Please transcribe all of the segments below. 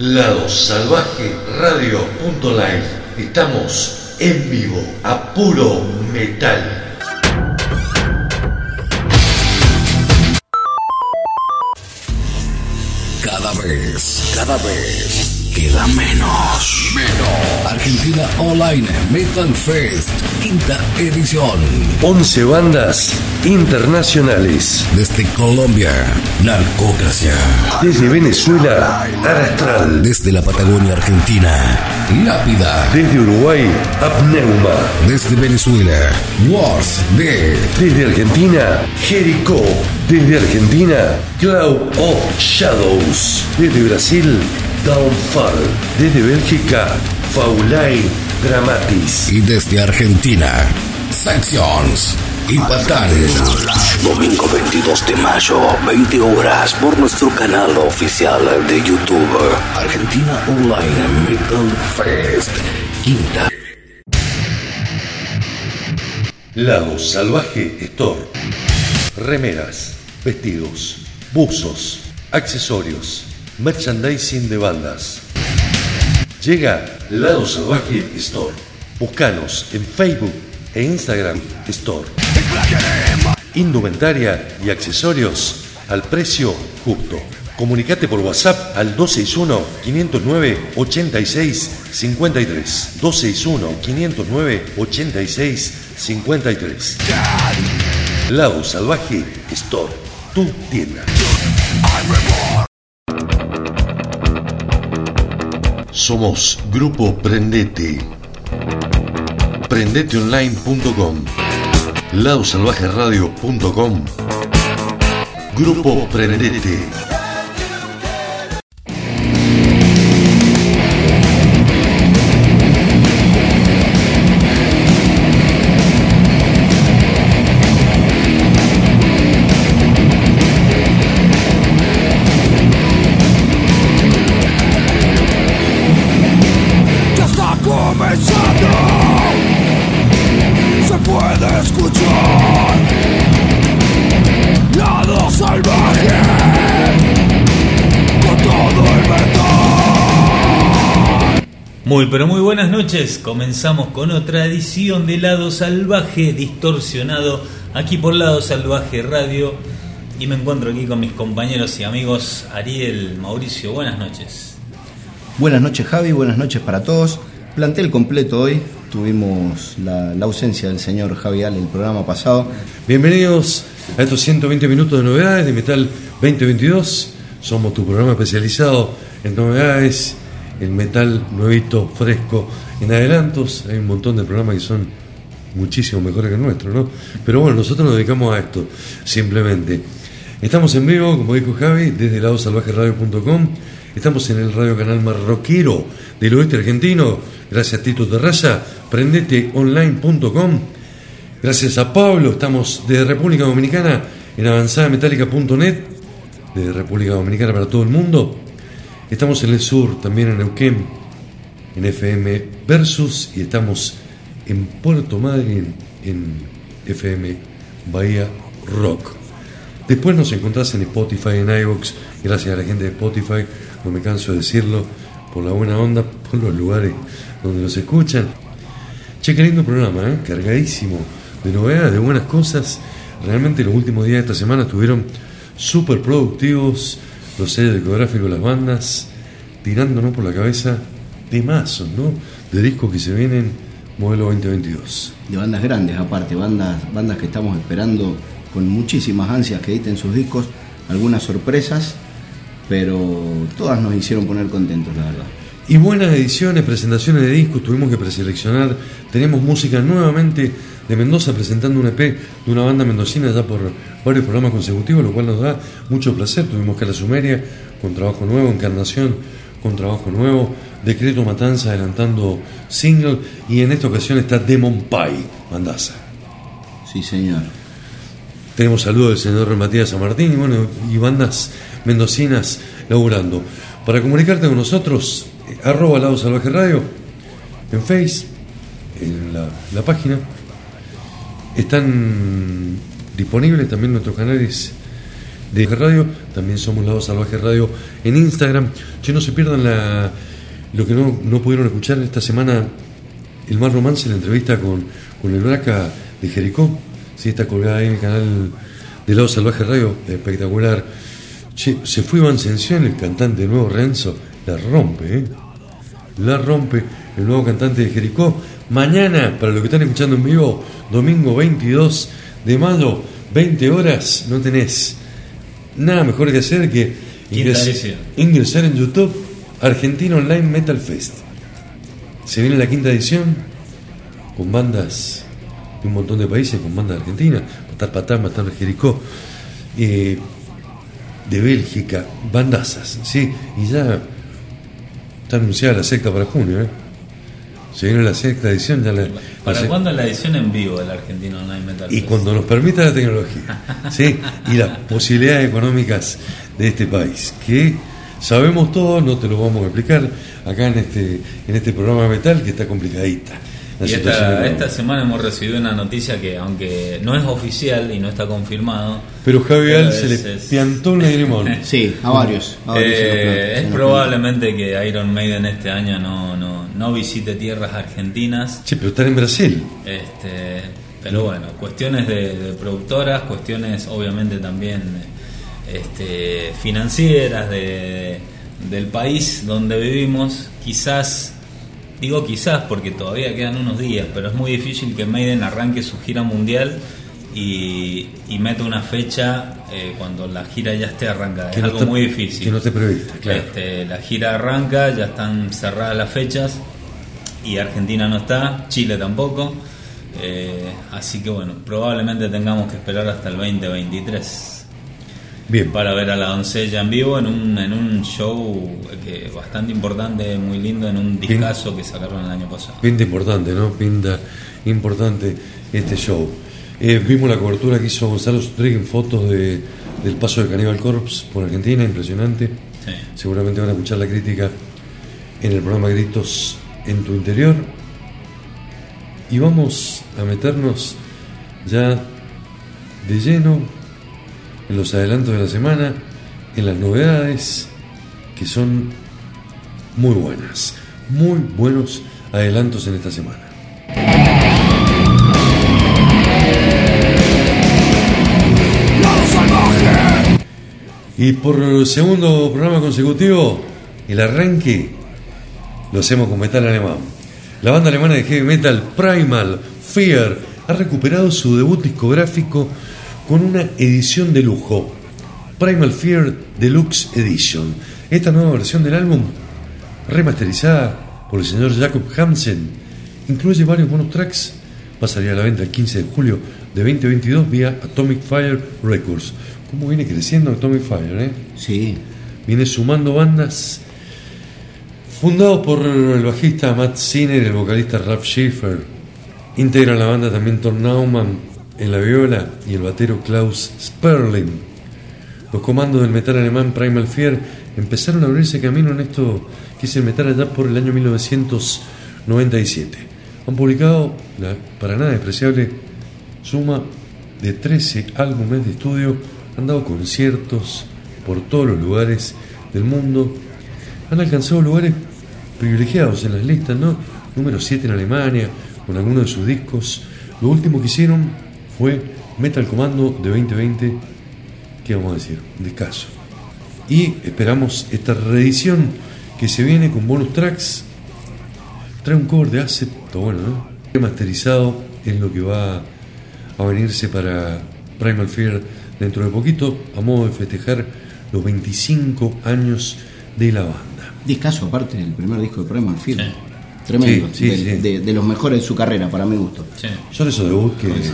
Lado Salvaje Radio.live. Estamos en vivo a puro metal. Cada vez, cada vez queda menos. Menos. Argentina Online Metal Fest, quinta edición. 11 bandas internacionales. Desde Colombia, Narcocracia. Desde Venezuela, Arastral. Desde la Patagonia Argentina, Lápida. Desde Uruguay, Apneuma. Desde Venezuela, Wars de. Desde Argentina, Jericho. Desde Argentina, Cloud of Shadows. Desde Brasil, Downfall. Desde Bélgica, Faulai Dramatis. Y desde Argentina, Sections y Patales. Domingo 22 de mayo, 20 horas, por nuestro canal oficial de YouTube. Argentina Online Metal Fest. Quinta. Lado Salvaje Store. Remeras, vestidos, buzos, accesorios, merchandising de bandas. Llega Lado Salvaje Store. Búscanos en Facebook e Instagram Store. Indumentaria y accesorios al precio justo. Comunicate por WhatsApp al 261-509-8653. 261-509-8653. Lado Salvaje Store, tu tienda. Somos Grupo Prendete. Prendeteonline.com. Ladosalvajeradio.com. Grupo Prendete. Muy pero muy buenas noches, comenzamos con otra edición de Lado Salvaje distorsionado aquí por Lado Salvaje Radio y me encuentro aquí con mis compañeros y amigos Ariel, Mauricio, buenas noches. Buenas noches Javi, buenas noches para todos. Plantel completo hoy, tuvimos la, la ausencia del señor Javial el programa pasado. Bienvenidos a estos 120 minutos de novedades de Metal 2022. Somos tu programa especializado en novedades, en metal nuevito, fresco, en adelantos. Hay un montón de programas que son muchísimo mejores que el nuestro, ¿no? Pero bueno, nosotros nos dedicamos a esto, simplemente. Estamos en vivo, como dijo Javi, desde ladosalvajeradio.com. Estamos en el radio canal marroquero del oeste argentino, gracias a Tito Terraza, prendeteonline.com. Gracias a Pablo, estamos de República Dominicana en avanzadametálica.net, de República Dominicana para todo el mundo. Estamos en el sur, también en Neuquén, en FM Versus, y estamos en Puerto Madryn, en FM Bahía Rock. Después nos encontrás en Spotify, en iVoox, gracias a la gente de Spotify, no me canso de decirlo, por la buena onda, por los lugares donde nos escuchan. Che, qué lindo programa, ¿eh? cargadísimo de novedades, de buenas cosas. Realmente los últimos días de esta semana estuvieron súper productivos, los sellos discográficos, las bandas, tirándonos por la cabeza temazos, ¿no? De discos que se vienen modelo 2022. De bandas grandes aparte, bandas, bandas que estamos esperando con muchísimas ansias que editen sus discos, algunas sorpresas, pero todas nos hicieron poner contentos, la verdad. Y buenas ediciones, presentaciones de discos, tuvimos que preseleccionar. Tenemos música nuevamente de Mendoza presentando un EP de una banda mendocina ya por varios programas consecutivos, lo cual nos da mucho placer. Tuvimos que la Sumeria con trabajo nuevo, Encarnación con trabajo nuevo, Decreto Matanza adelantando single y en esta ocasión está Demon Pie, bandaza. Sí, señor. Tenemos saludos del senador Matías San Martín y, bueno, y bandas mendocinas laburando. Para comunicarte con nosotros, arroba Lado Salvaje Radio, en Face, en la, la página. Están disponibles también nuestros canales de radio, También somos Lado Salvaje Radio en Instagram. Che, no se pierdan la, lo que no, no pudieron escuchar esta semana, el más romance, la entrevista con, con el Braca de Jericó. Sí, está colgada ahí en el canal de Lado Salvaje Radio, espectacular. Che, se fue Iván Sensión, el cantante nuevo Renzo, la rompe, ¿eh? La rompe el nuevo cantante de Jericó. Mañana, para los que están escuchando en vivo, domingo 22 de mayo, 20 horas, no tenés nada mejor que hacer que ingres- ingresar en YouTube Argentina Online Metal Fest. Se viene la quinta edición con bandas de un montón de países, con bandas de Argentina, estar Patán, estar Jericó, eh, de Bélgica, bandazas, ¿sí? Y ya está anunciada la sexta para junio, ¿eh? Se viene la sexta edición, ya la, la ¿Para se- cuándo la edición en vivo del Argentino Online Metal y cuando nos permita la tecnología ¿sí? y las posibilidades económicas de este país, que sabemos todos, no te lo vamos a explicar acá en este, en este programa metal que está complicadita. La Y esta, esta semana hemos recibido una noticia que, aunque no es oficial y no está confirmado, Pero Javi pero Al se le es- piantó un lagrimón. Sí, a varios. a eh, es probablemente que Iron Maiden este año no, no, no visite tierras argentinas. Che, pero estar en Brasil. Este, pero bueno, cuestiones de, de productoras, cuestiones obviamente también este, financieras de, del país donde vivimos, quizás, digo quizás porque todavía quedan unos días, pero es muy difícil que Maiden arranque su gira mundial y, y meta una fecha eh, cuando la gira ya esté arrancada. Que es no algo muy difícil. que no esté prevista, claro. Este, la gira arranca, ya están cerradas las fechas y Argentina no está, Chile tampoco. Eh, así que bueno, probablemente tengamos que esperar hasta el 2023 Bien, para ver a la doncella en vivo en un, en un show que bastante importante, muy lindo, en un discazo que sacaron el año pasado. pinta importante, ¿no? Pinta importante este show. Eh, vimos la cobertura que hizo Gonzalo Sutrig en fotos de, del paso de Cannibal Corpse por Argentina, impresionante. Sí. Seguramente van a escuchar la crítica en el programa Gritos en tu interior. Y vamos a meternos ya de lleno en los adelantos de la semana, en las novedades que son muy buenas, muy buenos adelantos en esta semana. Y por segundo programa consecutivo, el arranque lo hacemos con metal alemán. La banda alemana de heavy metal Primal Fear ha recuperado su debut discográfico con una edición de lujo, Primal Fear Deluxe Edition. Esta nueva versión del álbum, remasterizada por el señor Jacob Hansen, incluye varios bonus tracks. Va a salir a la venta el 15 de julio de 2022 vía Atomic Fire Records. ¿Cómo viene creciendo Atomic Fire? Eh? Sí, Viene sumando bandas. Fundado por el bajista Matt Sinner y el vocalista Ralph Schiffer. Integran la banda también Thor Naumann en la viola y el batero Klaus Sperling. Los comandos del metal alemán Primal Fear empezaron a abrirse camino en esto que es el metal allá por el año 1997. Han publicado la para nada despreciable suma de 13 álbumes de estudio, han dado conciertos por todos los lugares del mundo, han alcanzado lugares privilegiados en las listas, ¿no? Número 7 en Alemania, con algunos de sus discos. Lo último que hicieron fue Metal Commando de 2020, ¿qué vamos a decir? Descaso. Y esperamos esta reedición que se viene con bonus tracks. Trae un cover de Acid, está bueno, ¿no? Remasterizado es lo que va a venirse para Primal Fear dentro de poquito, a modo de festejar los 25 años de la banda. discaso aparte del primer disco de Primal Fear. Sí. Tremendo, Sí, sí, de, sí. de- de los mejores de su carrera, para mi gusto. Sí. Son esos debuts que, Sí.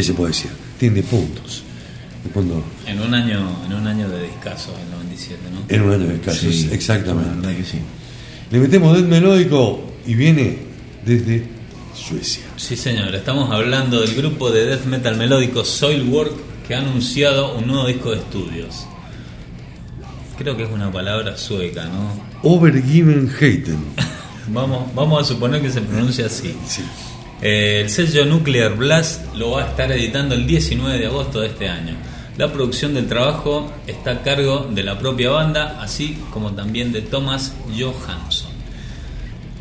¿Qué se puede decir? Tiene puntos. Cuando, En un año, en un año de discazo, el 97, ¿no? en un año de escasos, Sí, exactamente. verdad que sí. Le metemos death melódico y viene desde Suecia. Sí, señor. Estamos hablando del grupo de death metal melódico Soilwork que ha anunciado un nuevo disco de estudios. Creo que es una palabra sueca, ¿no? Overgiven Hayden. Vamos, vamos a suponer que se pronuncia así. Sí. Eh, el sello Nuclear Blast lo va a estar editando el 19 de agosto de este año. La producción del trabajo está a cargo de la propia banda, así como también de Thomas Johansson.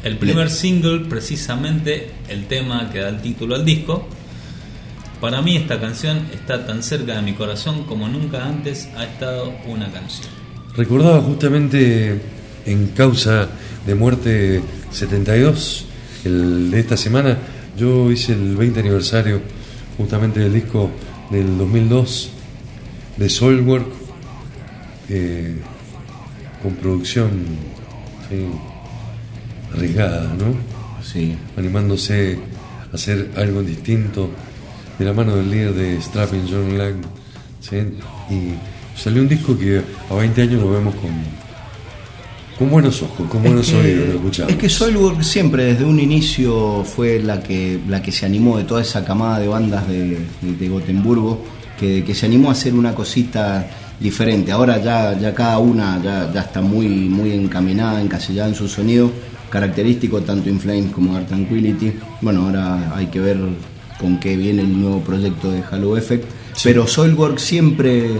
El primer single, precisamente el tema que da el título al disco, para mí esta canción está tan cerca de mi corazón como nunca antes ha estado una canción. Recordaba justamente en causa de muerte 72, el de esta semana, yo hice el 20 aniversario justamente del disco del 2002 de Soilwork, eh, con producción sí, arriesgada, ¿no? Sí. Animándose a hacer algo distinto de la mano del líder de Strapping John Lang. ¿sí? Y salió un disco que a 20 años lo vemos con, con buenos ojos, con buenos es que, oídos, lo escuchamos. Es que Soilwork siempre desde un inicio fue la que, la que se animó de toda esa camada de bandas de, de, de Gotemburgo, que, que, se animó a hacer una cosita diferente. Ahora ya, ya cada una ya, ya está muy, muy encaminada, encasillada en su sonido característico, tanto In Flames como Art Tranquility. Bueno, ahora hay que ver con qué viene el nuevo proyecto de Halo Effect. Sí. Pero Soilwork siempre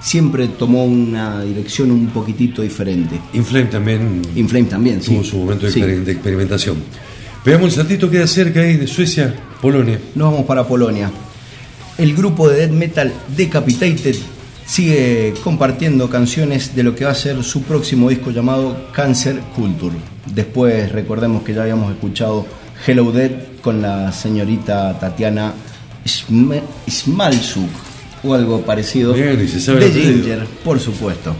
siempre tomó una dirección un poquitito diferente. Inflame también. Inflame también, tuvo sí. su momento de, Sí. de experimentación. Veamos el saltito queda cerca ahí de Suecia, Polonia. Nos vamos para Polonia. El grupo de death metal Decapitated sigue compartiendo canciones de lo que va a ser su próximo disco llamado Cancer Culture. Después recordemos que ya habíamos escuchado Hello Dead con la señorita Tatiana Ismalsuk o algo parecido Bien, de. Ginger, por supuesto.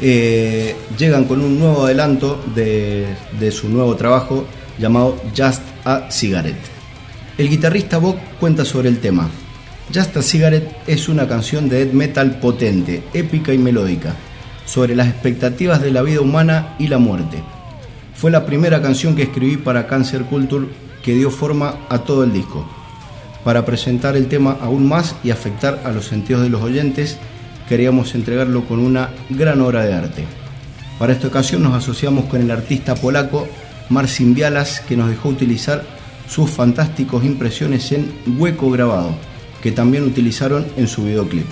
Eh, llegan con un nuevo adelanto de, de su nuevo trabajo llamado Just a Cigarette. El guitarrista Bob cuenta sobre el tema. Just a Cigarette es una canción de death metal potente, épica y melódica, sobre las expectativas de la vida humana y la muerte. Fue la primera canción que escribí para Cancer Culture que dio forma a todo el disco. Para presentar el tema aún más y afectar a los sentidos de los oyentes, queríamos entregarlo con una gran obra de arte. Para esta ocasión nos asociamos con el artista polaco Marcin Bialas, que nos dejó utilizar sus fantásticos impresiones en hueco grabado, que también utilizaron en su videoclip.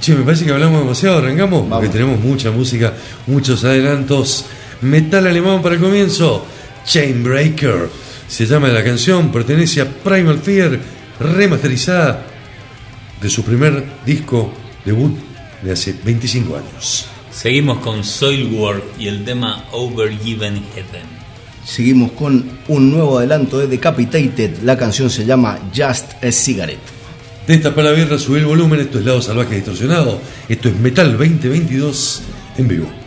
Che, me parece que hablamos demasiado, arrancamos, porque tenemos mucha música, muchos adelantos. Metal alemán para el comienzo, Chainbreaker. Se llama la canción, pertenece a Primal Fear, remasterizada de su primer disco debut de hace 25 años. Seguimos con Soilwork y el tema Overgiven Heaven. Seguimos con un nuevo adelanto de Decapitated, la canción se llama Just a Cigarette. Destapa la birra, sube el volumen, esto es Lado Salvaje Distorsionado, esto es Metal 2022 en vivo.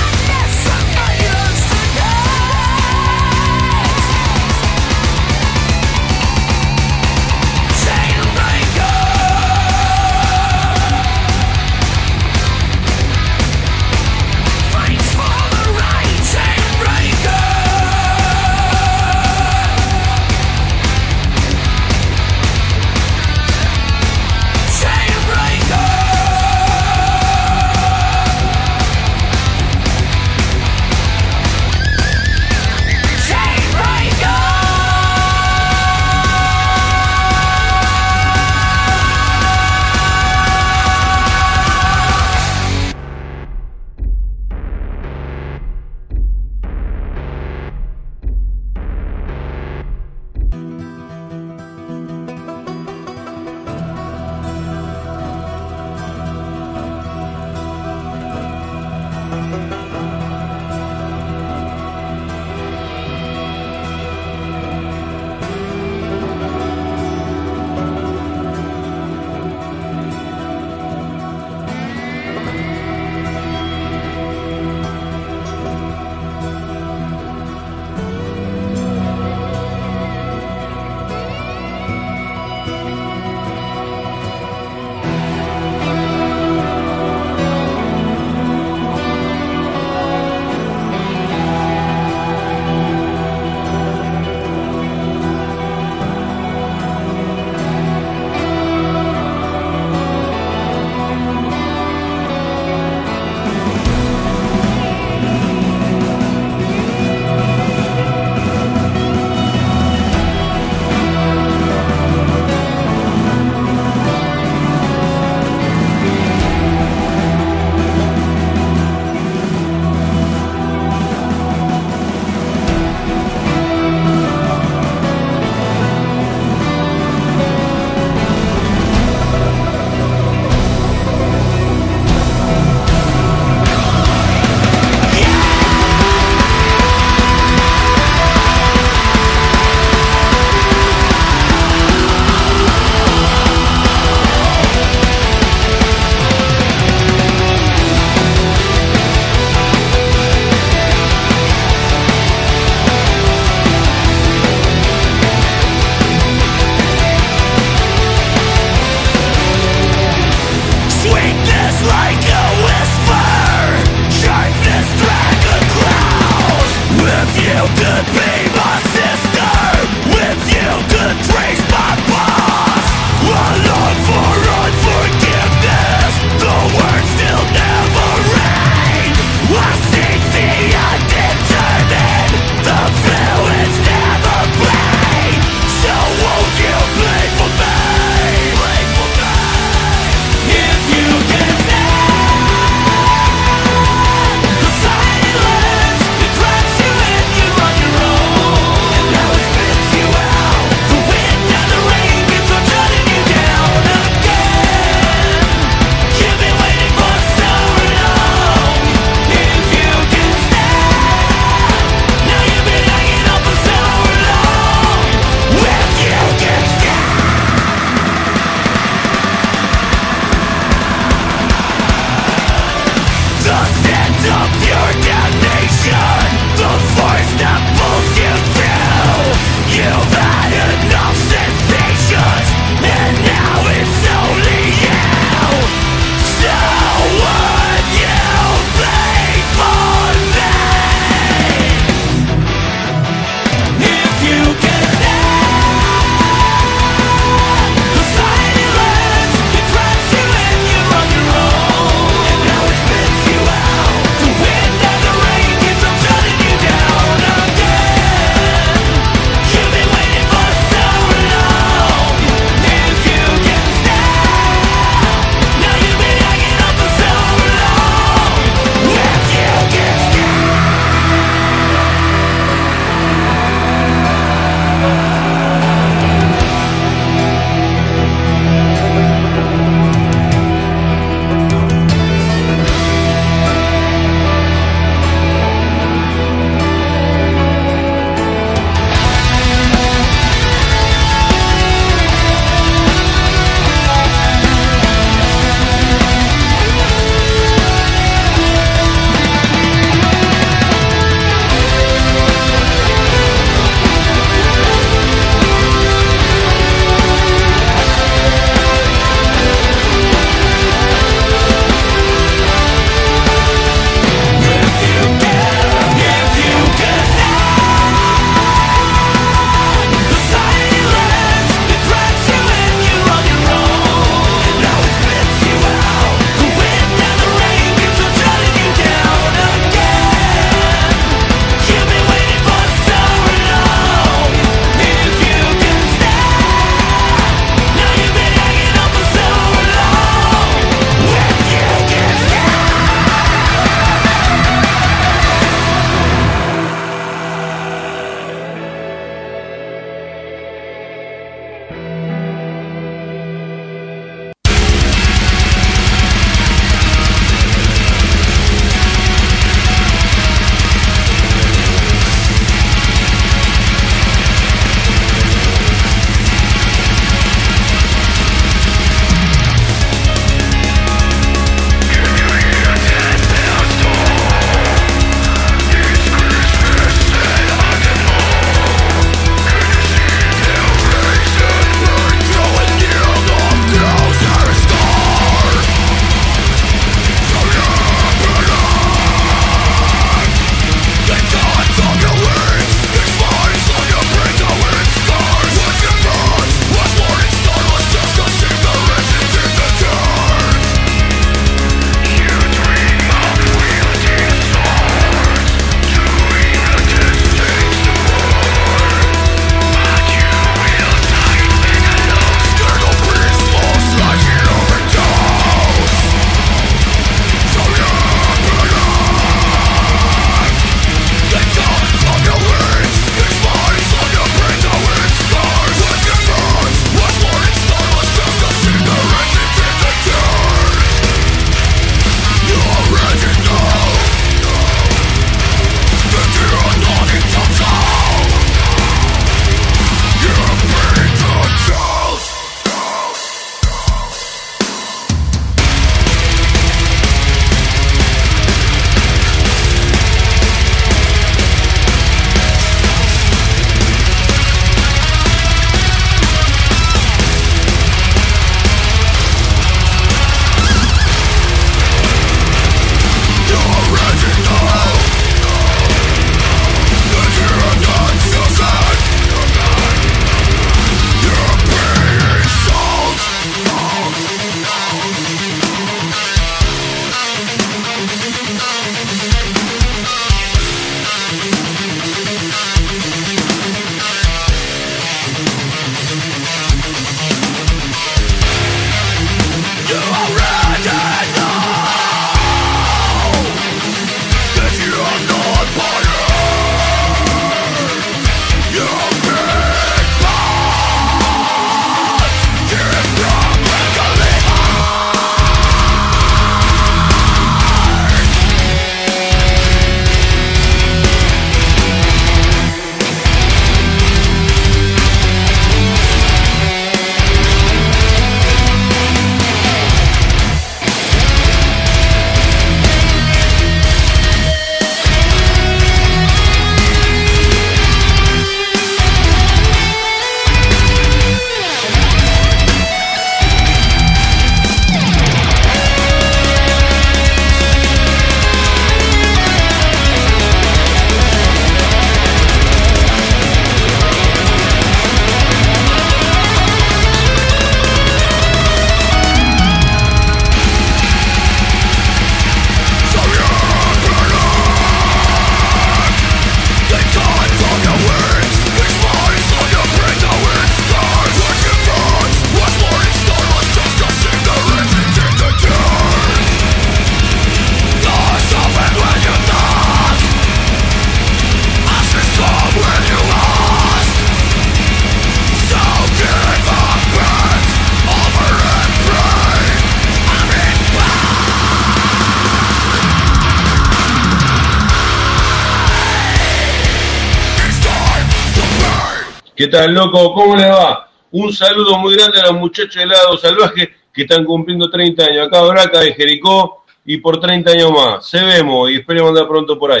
¿Qué tal, loco? ¿Cómo les va? Un saludo muy grande a los muchachos de Lado Salvaje que están cumpliendo 30 años. Acá Braca de Jericó y por 30 años más. Se vemos y esperemos andar pronto por ahí.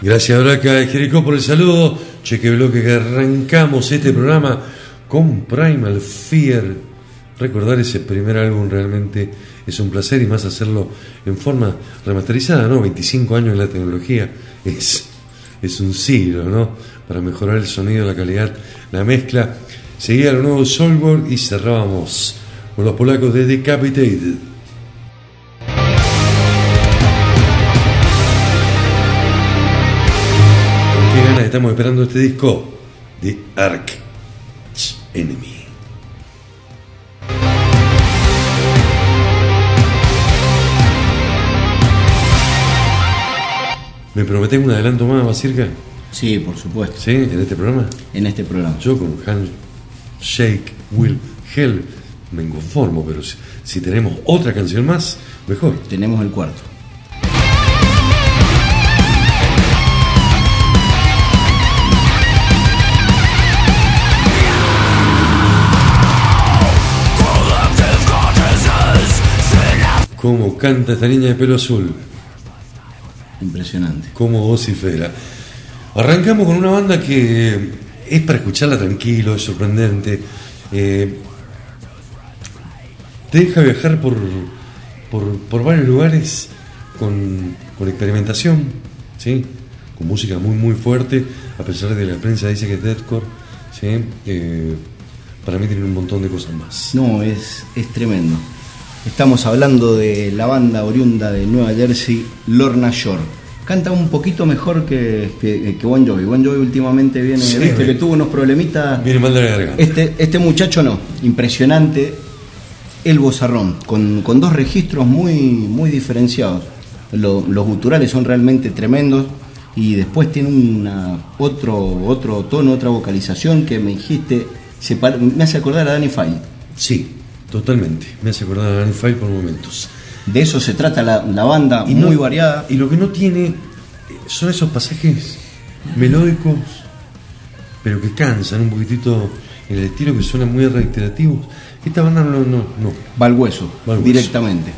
Gracias, Braca de Jericó, por el saludo. Cheque bloque que arrancamos este programa con Primal Fear. Recordar ese primer álbum realmente es un placer y más hacerlo en forma remasterizada, ¿no? 25 años en la tecnología es, es un siglo, ¿no? Para mejorar el sonido, la calidad, la mezcla. Seguía lo nuevo Soulboard y cerrábamos con los polacos de Decapitated. ¿Con qué ganas estamos esperando este disco? The Ark Enemy. ¿Me prometés un adelanto más, Basirka? Sí, por supuesto. ¿Sí? ¿En este programa? En este programa. Yo con Handshake Will Hell me conformo, pero si, si tenemos otra canción más, mejor. Tenemos el cuarto. ¿Cómo canta esta niña de pelo azul? Impresionante. Cómo vocifera. Arrancamos con una banda que es para escucharla tranquilo, es sorprendente. eh, te deja viajar por, por, por varios lugares con, con experimentación, ¿sí? con música muy muy fuerte, a pesar de que la prensa dice que es deathcore. ¿sí? Eh, para mí tiene un montón de cosas más. No, es, es tremendo. Estamos hablando de la banda oriunda de Nueva Jersey, Lorna Shore. Canta un poquito mejor que, que, que Bon Jovi. Bon Jovi últimamente viene, Sí, viste que tuvo unos problemitas. Viene mal de la garganta. Este, este muchacho no, impresionante. El bozarrón, con, con dos registros muy, muy diferenciados. Lo- los guturales son realmente tremendos y después tiene una, otro, otro tono, otra vocalización que me dijiste, se me hace acordar a Danny Fine. Sí, totalmente. Me hace acordar a File por momentos. De eso se trata la, la banda, Y muy no- variada. Y lo que no tiene eh, son esos pasajes melódicos, pero que cansan un poquitito en el estilo que suenan muy reiterativos. Esta banda no, no, no. Va al hueso, Va al hueso. directamente.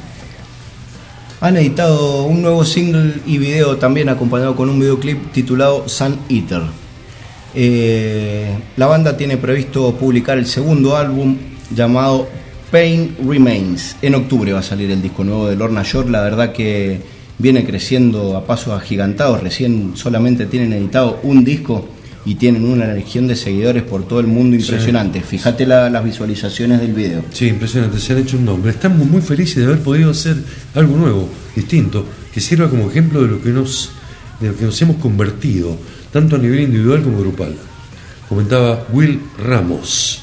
Han editado un nuevo single y video también acompañado con un videoclip titulado Sun Eater. Eh, la banda tiene previsto publicar el segundo álbum llamado Pain Remains. En octubre va a salir el disco nuevo de Lorna Shore. La verdad que viene creciendo a pasos agigantados. Recién solamente tienen editado un disco y tienen una legión de seguidores por todo el mundo impresionante. Fíjate la- las visualizaciones del video. Sí, impresionante, se han hecho un nombre. Estamos muy felices de haber podido hacer algo nuevo, distinto, que sirva como ejemplo de lo que nos, de lo que nos hemos convertido, tanto a nivel individual como grupal. Comentaba Will Ramos,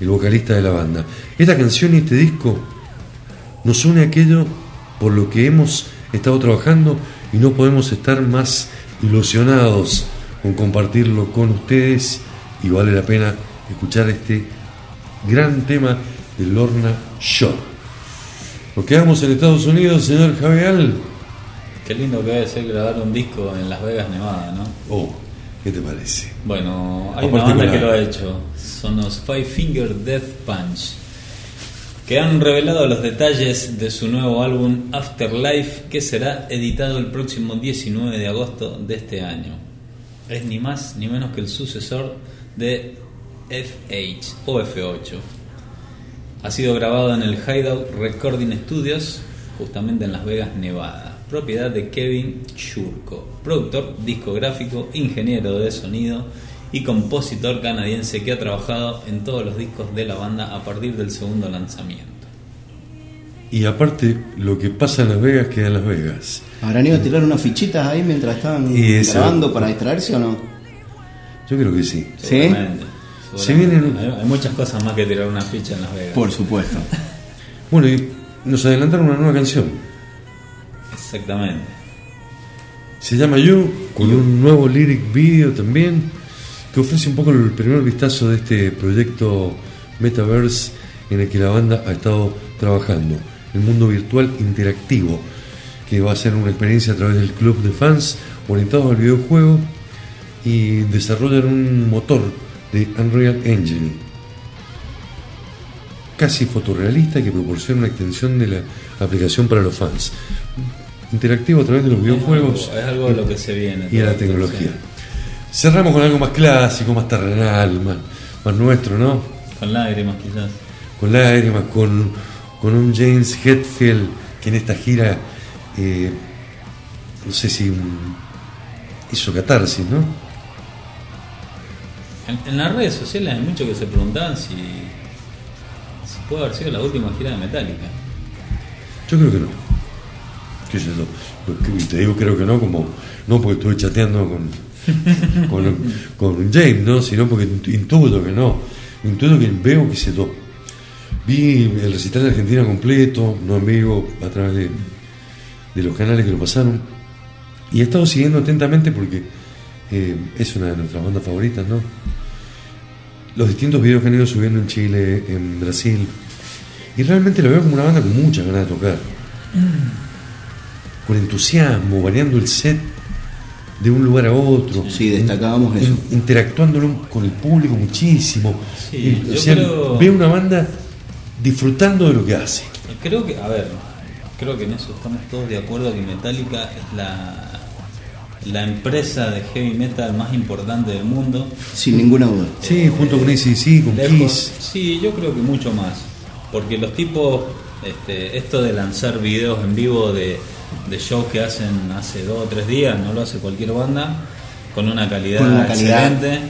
el vocalista de la banda. Esta canción y este disco nos une aquello por lo que hemos estado trabajando y no podemos estar más ilusionados con compartirlo con ustedes y vale la pena escuchar este gran tema de Lorna Shore. Nos quedamos en Estados Unidos, señor Javier. Qué lindo que debe ser grabar un disco en Las Vegas, Nevada, ¿no? Oh, ¿qué te parece? Bueno, hay una banda que lo ha hecho. Son los Five Finger Death Punch. Que han revelado los detalles de su nuevo álbum Afterlife, que será editado el próximo 19 de agosto de este año. Es ni más ni menos que el sucesor de FH o F8. Ha sido grabado en el Hideout Recording Studios, justamente en Las Vegas, Nevada. Propiedad de Kevin Churko, productor discográfico, ingeniero de sonido y compositor canadiense que ha trabajado en todos los discos de la banda a partir del segundo lanzamiento. Y aparte, lo que pasa en Las Vegas queda en Las Vegas. ¿Habrán ido a tirar unas fichitas ahí mientras estaban Y eso- grabando para distraerse o no? Yo creo que sí. ¿Sí? Se vienen- Hay, hay muchas cosas más que tirar una ficha en Las Vegas. Por supuesto. Bueno, y nos adelantaron una nueva canción. Exactamente. Se llama You, con un nuevo lyric video también, que ofrece un poco el primer vistazo de este proyecto Metaverse en el que la banda ha estado trabajando. El mundo virtual interactivo. que va a ser una experiencia a través del club de fans orientados al videojuego y desarrollan un motor de Unreal Engine casi fotorrealista que proporciona una extensión de la aplicación para los fans. Interactivo a través de los videojuegos Es algo de lo que se viene. y de la tecnología. Cerramos con algo más clásico, más terrenal, más, más nuestro, ¿no? Con lágrimas quizás. Con lágrimas, con, con un James Hetfield que en esta gira, eh, no sé si hizo catarsis, ¿no? En, en las redes sociales hay muchos que se preguntaban si, si puede haber sido la última gira de Metallica. Yo creo que no. ¿Qué sé yo? Porque Te digo creo que no, como no porque estuve chateando con, con, con James, ¿no? Sino porque intuyo que no. Intuyo que veo que se do. Vi el recital de Argentina completo, no vivo, a través de, de los canales que lo pasaron. Y he estado siguiendo atentamente porque eh, es una de nuestras bandas favoritas, ¿no? Los distintos videos que han ido subiendo en Chile, en Brasil. Y realmente lo veo como una banda con muchas ganas de tocar. Con entusiasmo, variando el set de un lugar a otro. Sí, destacábamos eso. In- interactuando con el público muchísimo. Sí, Y, o sea, creo- veo una banda disfrutando de lo que hace. Creo que, a ver, creo que en eso estamos todos de acuerdo que Metallica es la, la empresa de heavy metal más importante del mundo. Sin ninguna duda. Sí, junto con ACDC, con Lejos- Kiss. Sí, yo creo que mucho más. Porque los tipos, este, esto de lanzar videos en vivo de, de shows que hacen hace dos o tres días, no lo hace cualquier banda, con una calidad, Con una calidad excelente.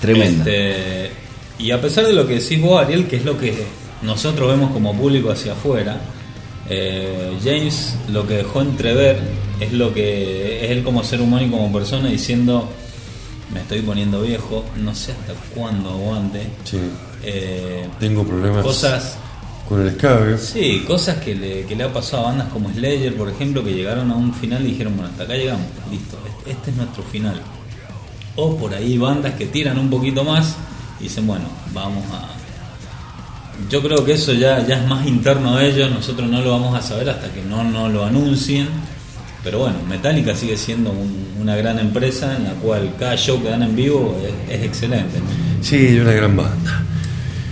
Tremenda. Este, y a pesar de lo que decís vos, Ariel, que es lo que nosotros vemos como público hacia afuera, eh, James lo que dejó entrever es lo que es él como ser humano y como persona diciendo me estoy poniendo viejo, no sé hasta cuándo aguante. Sí, Eh, tengo problemas cosas, con el escabe. sí, cosas que le, que le ha pasado a bandas como Slayer, por ejemplo, que llegaron a un final y dijeron, bueno, hasta acá llegamos, listo, este, este es nuestro final. O por ahí bandas que tiran un poquito más y dicen, bueno, vamos a... Yo creo que eso ya, ya es más interno a ellos, nosotros no lo vamos a saber hasta que no, no lo anuncien. Pero bueno, Metallica sigue siendo un- una gran empresa en la cual cada show que dan en vivo es, es excelente. Sí, una gran banda.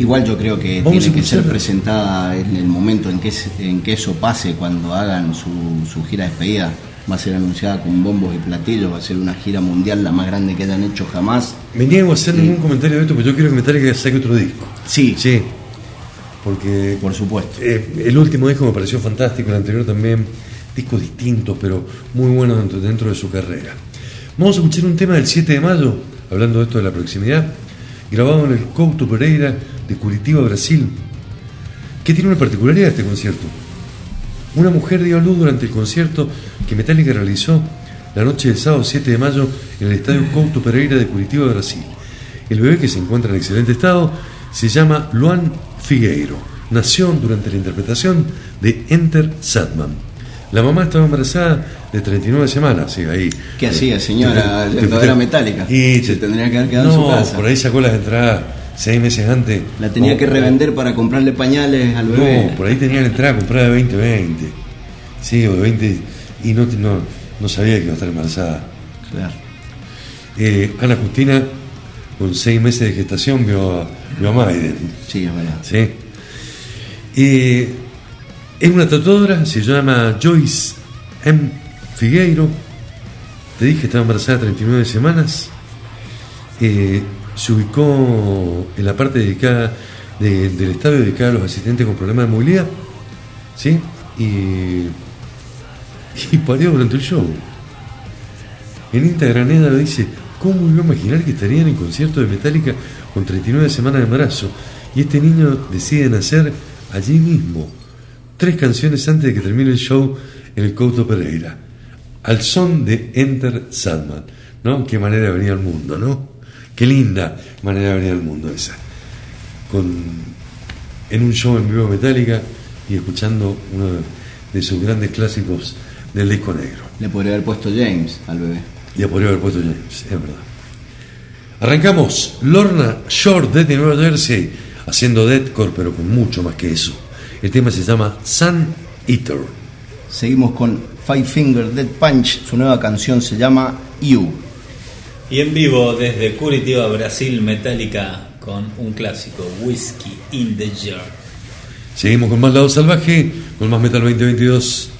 Igual yo creo que Vamos tiene que ser presentada en el momento en que, en que eso pase, cuando hagan su, su gira de despedida. Va a ser anunciada con bombos y platillos, va a ser una gira mundial la más grande que hayan hecho jamás. Me niego a hacer ningún comentario de esto, pero yo quiero que Metallica saque otro disco. Sí, Sí, porque por supuesto. eh, el último disco me pareció fantástico, el anterior también, discos distintos, pero muy buenos dentro, dentro de su carrera. Vamos a escuchar un tema del 7 de mayo, hablando de esto de la proximidad, grabado en el Couto Pereira de Curitiba, Brasil. ¿Qué tiene una particularidad este concierto? Una mujer dio a luz durante el concierto que Metallica realizó la noche del sábado 7 de mayo en el estadio Couto Pereira de Curitiba, Brasil. El bebé, que se encuentra en excelente estado, se llama Luan Figueiro. Nació durante la interpretación de Enter Sadman. La mamá estaba embarazada de 39 semanas, sí, ahí. ¿Qué hacía, señora, Te- te- te- ver a Metallica? Y Se te- tendría que haber quedado en no, su casa. por ahí sacó las entradas seis meses antes. La tenía O- que revender para comprarle pañales al bebé. no, por ahí tenía la entrada comprada de 2020. Sí, o de 20. Y no, no, no sabía que iba a estar embarazada. Claro. Eh, Ana Justina, con seis meses de gestación, vio a, vio a Maiden. Sí, es verdad. ¿sí? Eh, es una tatuadora, se llama Joyce M. Figueiro. Te dije, estaba embarazada 39 semanas. Eh, se ubicó en la parte dedicada de- del estadio dedicada a los asistentes con problemas de movilidad. ¿Sí? Y, y parió durante el show. En Instagram ella dice, ¿cómo iba a imaginar que estaría en concierto de Metallica con 39 semanas de embarazo? Y este niño decide nacer allí mismo, tres canciones antes de que termine el show en el Couto Pereira, al son de Enter Sandman, ¿no? Qué manera de venir al mundo, ¿no? Qué linda manera de venir al mundo esa. Con, en un show en vivo Metallica y escuchando uno de sus grandes clásicos del disco negro. Le podría haber puesto James al bebé. Ya podría haber puesto James, es verdad. Arrancamos Lorna Shore desde Nueva Jersey, haciendo deathcore, pero con mucho más que eso. El tema se llama Sun Eater. Seguimos con Five Finger Dead Punch, su nueva canción se llama You. Y en vivo desde Curitiba, Brasil, Metallica con un clásico, Whiskey in the Jar. Seguimos con más lado salvaje, con más Metal 2022.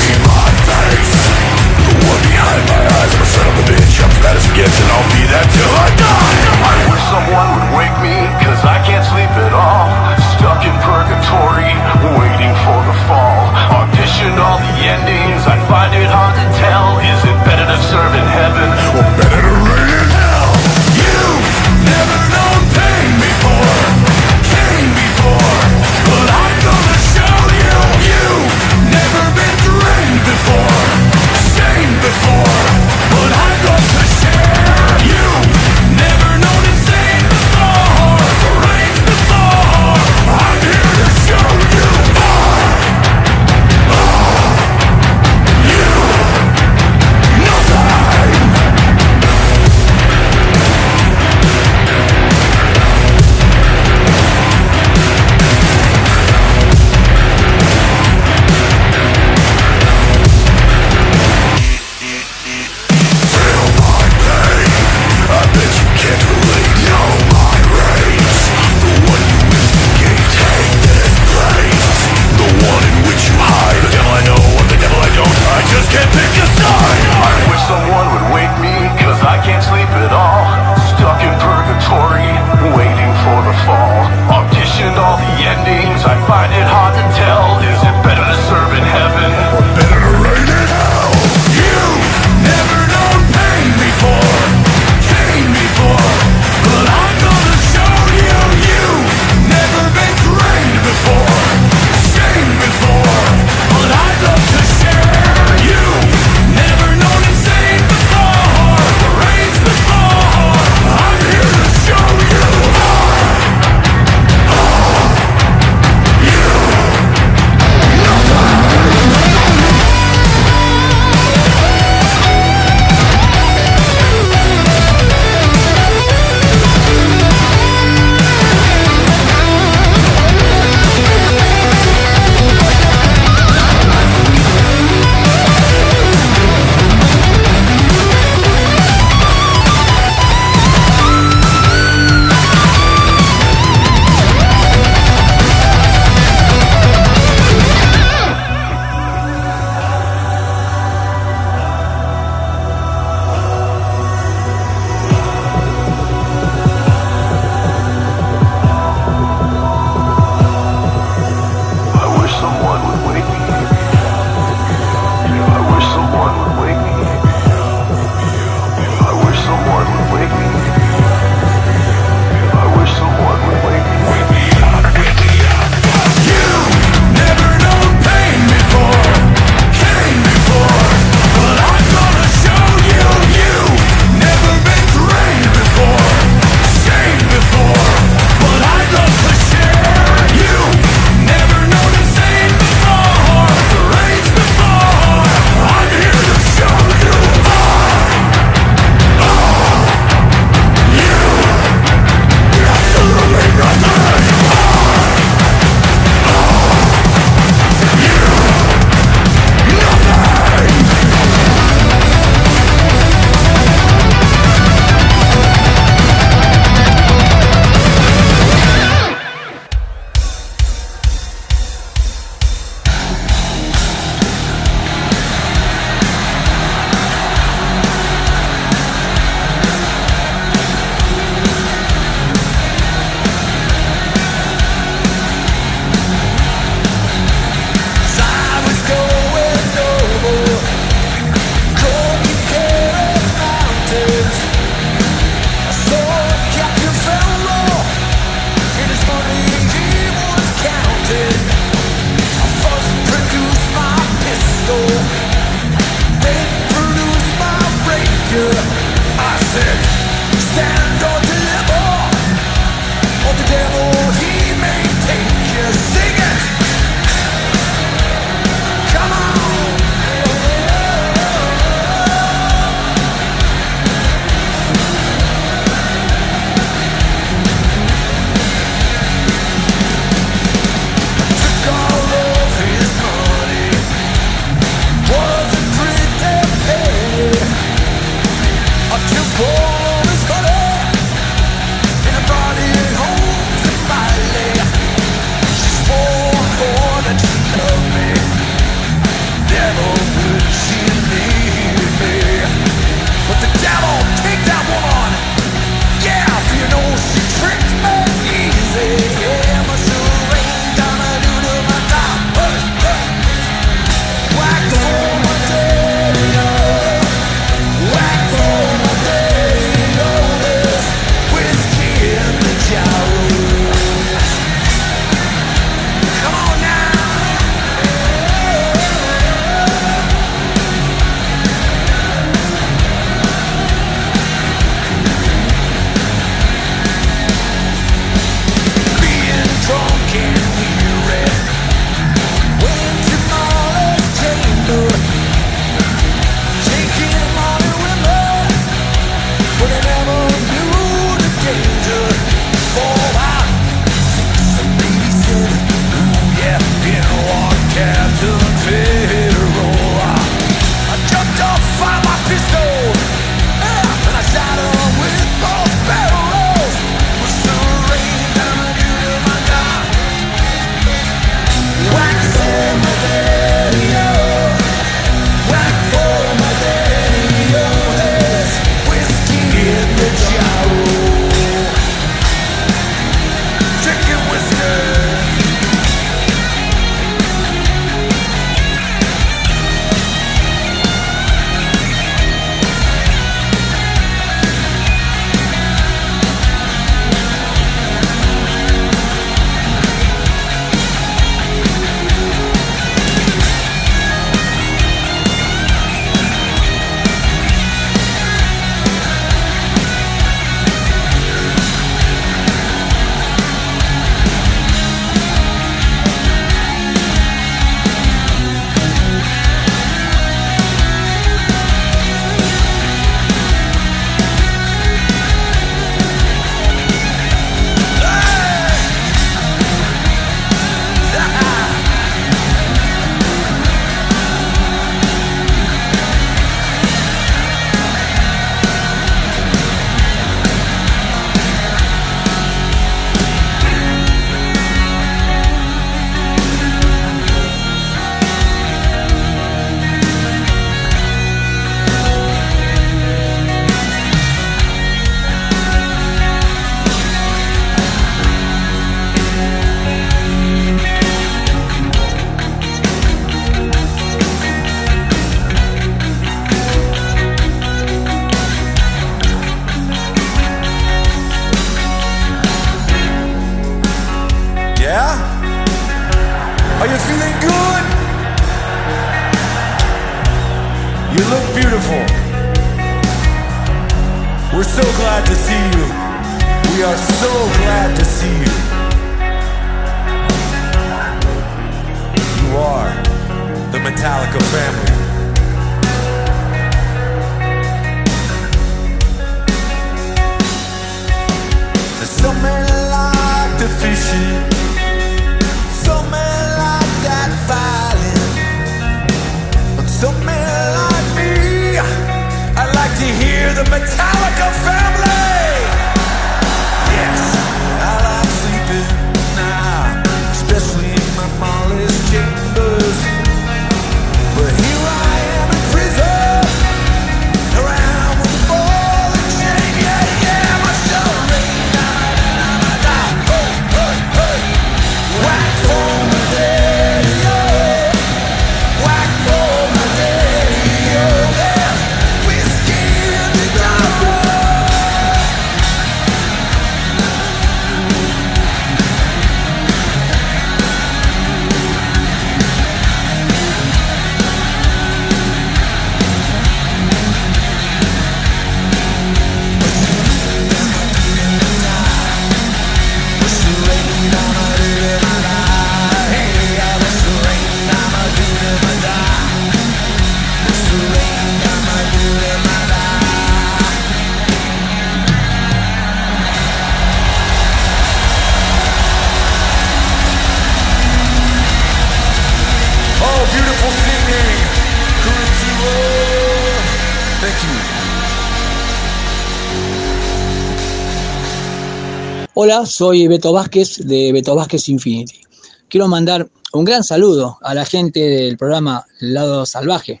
Hola, soy Beto Vázquez de Beto Vázquez Infinity. Quiero mandar un gran saludo a la gente del programa Lado Salvaje,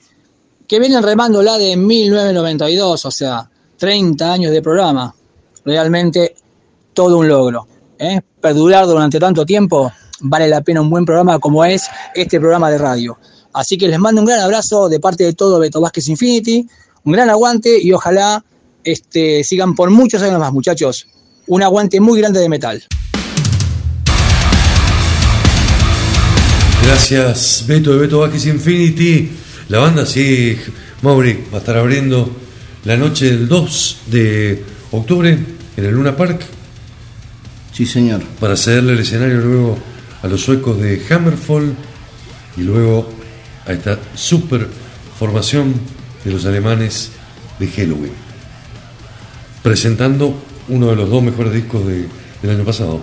que vienen remando la de 1992, o sea, 30 años de programa. Realmente todo un logro. ¿eh? Perdurar durante tanto tiempo vale la pena un buen programa como es este programa de radio. Así que les mando un gran abrazo de parte de todo Beto Vázquez Infinity, un gran aguante y ojalá este, sigan por muchos años más, muchachos. Un aguante muy grande de metal. Gracias, Beto de Beto Vázquez Infinity. La banda, sí, Mauri, va a estar abriendo la noche del 2 de octubre en el Luna Park Sí, señor. para cederle el escenario luego a los suecos de Hammerfall y luego a esta super formación de los alemanes de Halloween. Presentando uno de los dos mejores discos de- del año pasado.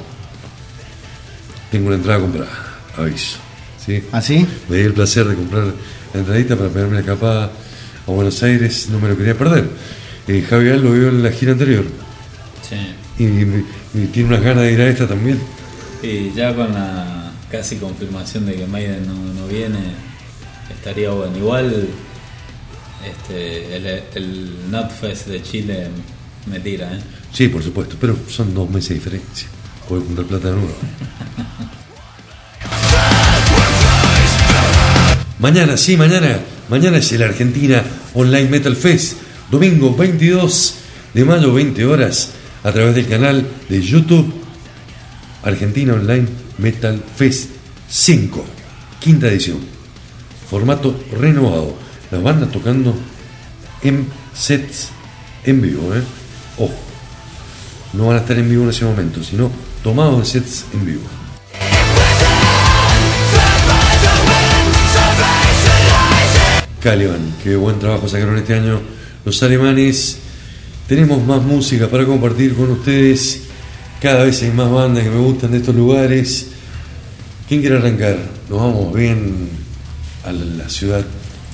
Tengo una entrada comprada, aviso. ¿sí? ¿Ah, sí? Me di el placer de comprar la entradita para pegarme la capa a Buenos Aires, no me lo quería perder. Eh, Javier lo vio en la gira anterior Sí. y, y tiene unas ganas de ir a esta también. Y ya con la casi confirmación de que Maiden no, no viene, estaría bueno. Igual este, el, el Nutfest de Chile me tira, ¿eh? Sí, por supuesto, pero son dos meses de diferencia. Puedo juntar plata de nuevo. Mañana, sí, mañana. Mañana es el Argentina Online Metal Fest. Domingo 22 de mayo, 20 horas, a través del canal de YouTube Argentina Online Metal Fest 5, quinta edición. Formato renovado. Las bandas tocando en sets en vivo, ¿eh? Ojo. No van a estar en vivo en ese momento, sino tomados de sets en vivo. Caliban, qué buen trabajo sacaron este año los alemanes. Tenemos más música para compartir con ustedes. Cada vez hay más bandas que me gustan de estos lugares. ¿Quién quiere arrancar? Nos vamos bien a la, ciudad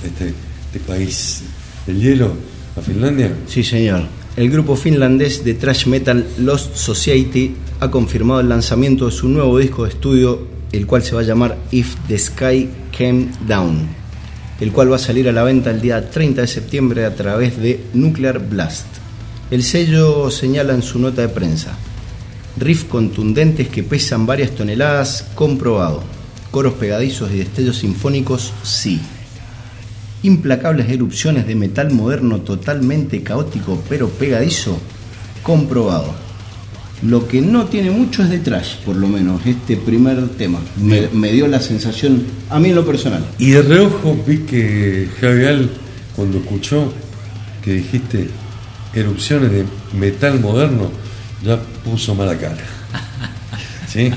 de este, este país del hielo, a Finlandia. Sí, señor. El grupo finlandés de thrash metal Lost Society ha confirmado el lanzamiento de su nuevo disco de estudio, el cual se va a llamar If the Sky Came Down, el cual va a salir a la venta el día 30 de septiembre a través de Nuclear Blast. El sello señala en su nota de prensa, riff contundentes que pesan varias toneladas, comprobado. Coros pegadizos y destellos sinfónicos, sí. Implacables erupciones de metal moderno totalmente caótico pero pegadizo, comprobado. Lo que no tiene mucho es de trash, por lo menos, este primer tema. Me, me dio la sensación, a mí en lo personal. Y de reojo vi que Javier, cuando escuchó que dijiste erupciones de metal moderno, ya puso mala cara. ¿Sí?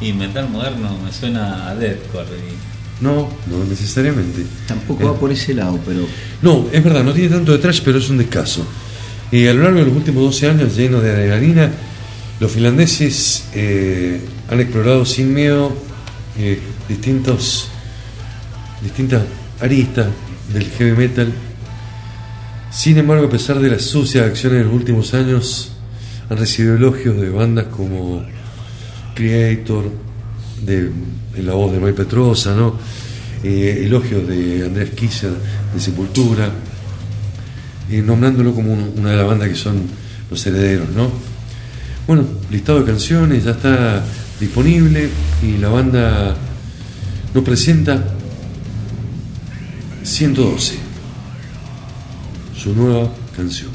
Y metal moderno me suena a deathcore. y- No, no necesariamente. Tampoco va por ese lado, pero No, es verdad, no tiene tanto de trash, pero es un descaso. Y a lo largo de los últimos 12 años, lleno de adrenalina, los finlandeses eh, han explorado sin miedo eh, distintos, distintas aristas del heavy metal. Sin embargo, a pesar de las sucias acciones de los últimos años, han recibido elogios de bandas como Creator, de, la voz de Mike Petrosa, ¿no? Eh, elogios de Andrés Kisser, de Sepultura, eh, nombrándolo como un- una de las bandas que son los herederos, ¿no? Bueno, listado de canciones ya está disponible y la banda nos presenta 112, su nueva canción,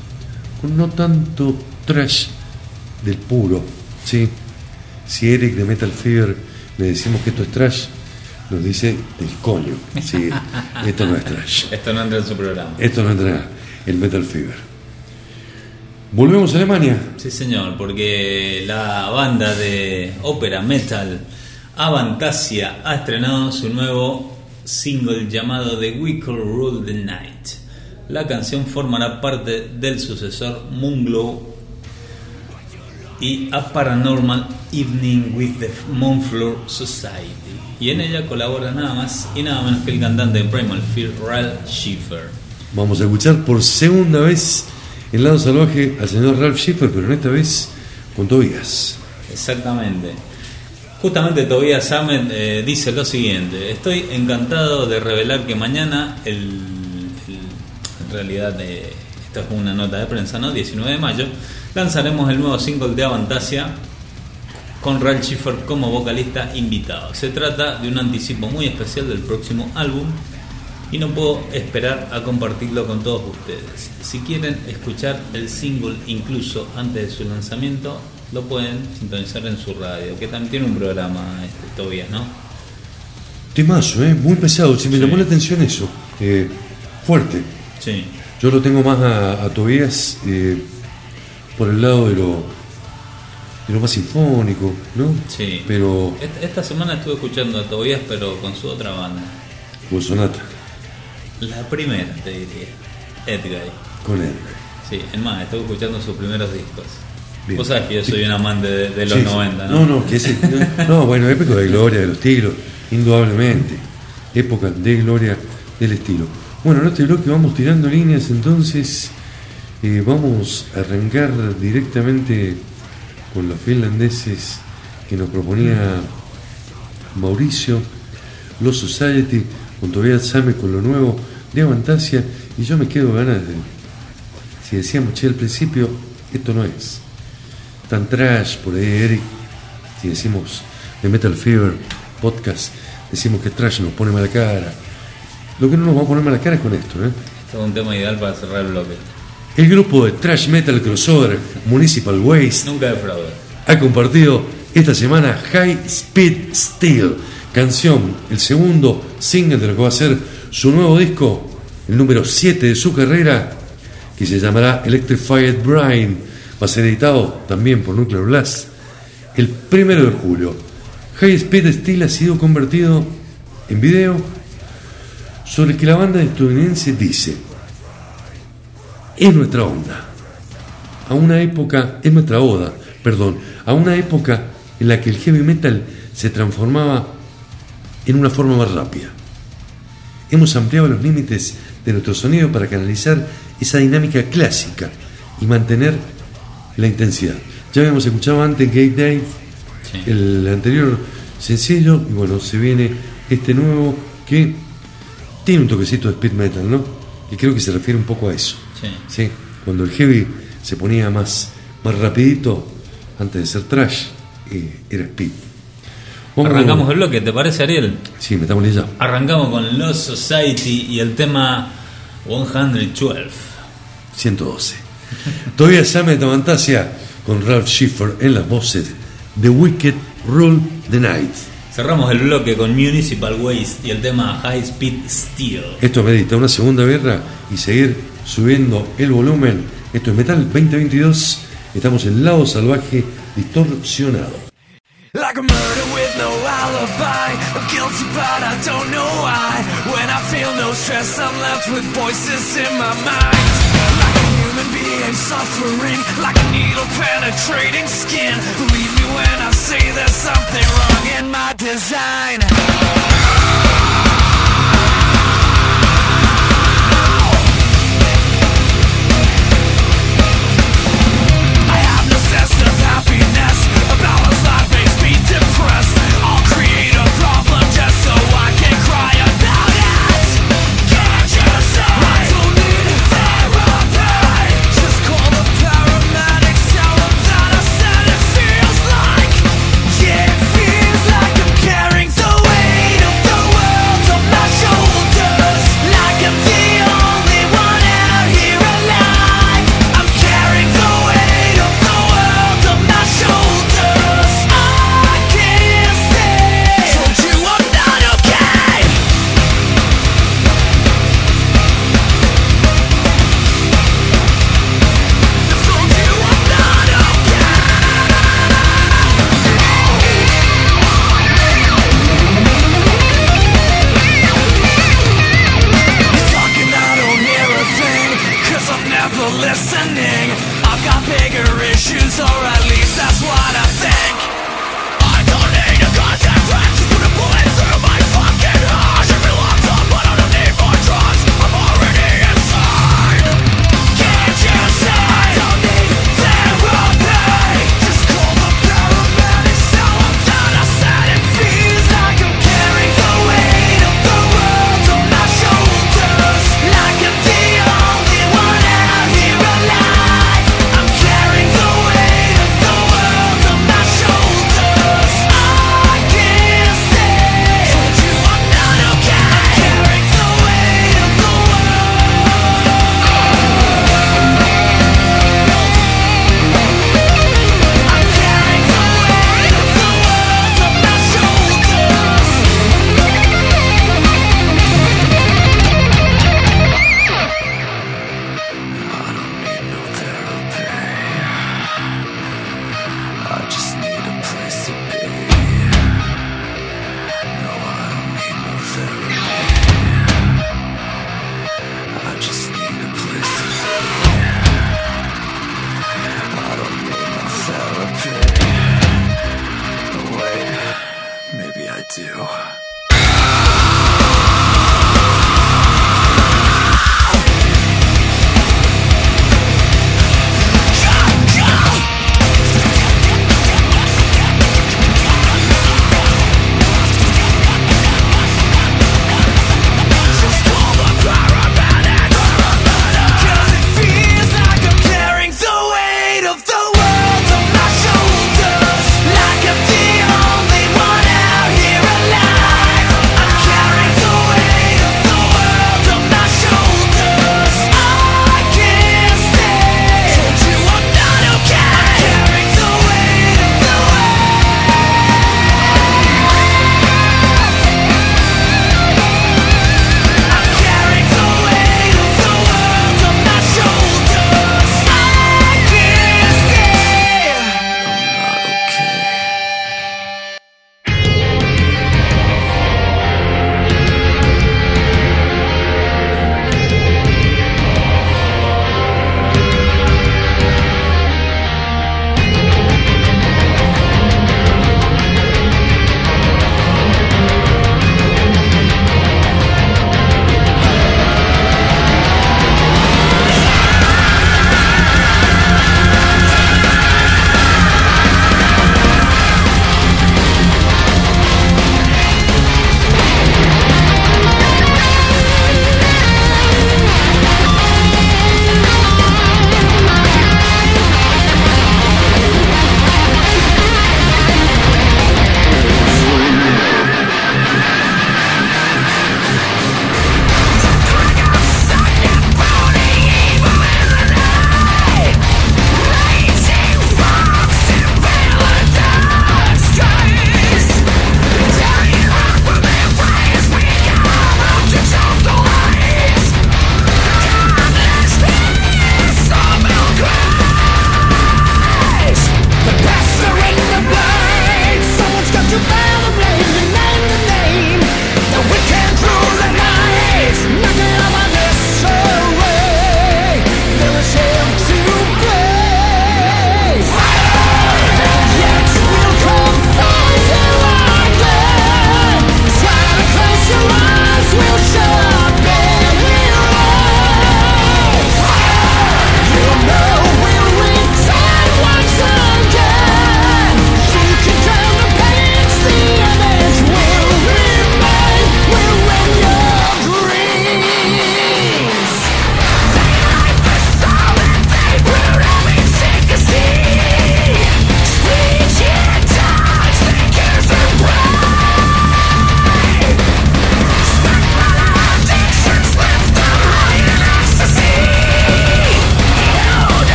con no tanto trash del puro, ¿sí? Si Eric de Metal Fever le decimos que esto es trash, nos dice del coño, ¿sí? Esto no es trash. Esto no entra en su programa. Esto no entra el Metal Fever. Volvemos a Alemania. Sí, señor, porque la banda de ópera metal Avantasia ha estrenado su nuevo single llamado The Wicked Rule the Night. La canción formará parte del sucesor Moonglow y A Paranormal Evening with the Moonfloor Society. Y en ella colabora nada más y nada menos que el cantante de Primal Fear, Ralph Schiffer. Vamos a escuchar por segunda vez el lado salvaje al señor Ralph Schiffer, pero en esta vez con Tobías. Exactamente. Justamente Tobias Ahmed eh, dice lo siguiente: Estoy encantado de revelar que mañana, el, el- en realidad, eh, esto es una nota de prensa, ¿no? 19 de mayo, lanzaremos el nuevo single de Avantasia con Ralph Schiffer como vocalista invitado. Se trata de un anticipo muy especial del próximo álbum y no puedo esperar a compartirlo con todos ustedes. Si quieren escuchar el single incluso antes de su lanzamiento, lo pueden sintonizar en su radio, que también tiene un programa este, Tobias, ¿no? Temazo, ¿eh? Muy pesado. Si me Sí. llamó la atención eso. Eh, fuerte. Sí. Yo lo tengo más a, a Tobías eh, por el lado de lo, de lo más sinfónico, ¿no? Sí. Pero Esta, esta semana estuve escuchando a Tobias, pero con su otra banda. con Sonata, La primera, te diría. Edguy. con él. Sí, es más, estuve escuchando sus primeros discos. Bien. Vos sabés que yo soy un amante de, de los Sí, sí. 90, ¿no? No, no, que ese, no, bueno, época de gloria de los estilos, indudablemente. Época de gloria del estilo. Bueno, en este bloque vamos tirando líneas, entonces eh, vamos a arrancar directamente con los finlandeses que nos proponía Mauricio, Los Society, con Tobias Same con lo nuevo de Avantasia, y yo me quedo ganas de. Si decíamos, che, al principio, esto no es tan trash por ahí, Eric. Si decimos de Metal Fever podcast, decimos que trash nos pone mala cara. Lo que no nos va a poner mala cara es con esto, ¿eh? Este es un tema ideal para cerrar el bloque. El grupo de trash metal crossover Municipal Waste Nunca defrauda. ha compartido esta semana High Speed Steel, canción, el segundo single de lo que va a ser su nuevo disco, el número 7 de su carrera, que se llamará Electrified Brain. Va a ser editado también por Nuclear Blast el primero de julio. High Speed Steel ha sido convertido en video sobre el que la banda estadounidense dice: Es nuestra onda a una época, es nuestra oda, perdón, a una época en la que el heavy metal se transformaba en una forma más rápida. Hemos ampliado los límites de nuestro sonido para canalizar esa dinámica clásica y mantener la intensidad. Ya habíamos escuchado antes Dave, Sí. el anterior sencillo, y bueno, se viene este nuevo que tiene un toquecito de speed metal, ¿no? Y creo que se refiere un poco a eso. Sí. Cuando el heavy se ponía más, más rapidito, antes de ser trash, eh, era speed. Arrancamos el bloque, ¿te parece Ariel? Sí, metámosle ya. Arrancamos con Lost Society y el tema 112. 112. Todavía Sam Tamantasia con Ralph Schiffer en las voces. The Wicked Rule the Night. Cerramos el bloque con Municipal Waste y el tema High Speed Steel. Esto medita una segunda guerra y seguir subiendo el volumen. Esto es Metal 2022. Estamos en Lado Salvaje Distorsionado. Like a murder with no alibi. I'm guilty, but I don't know why. When I feel no stress, I'm left with voices in my mind. Like a human being suffering, like a needle penetrating skin. Believe me when I say there's something wrong in my design.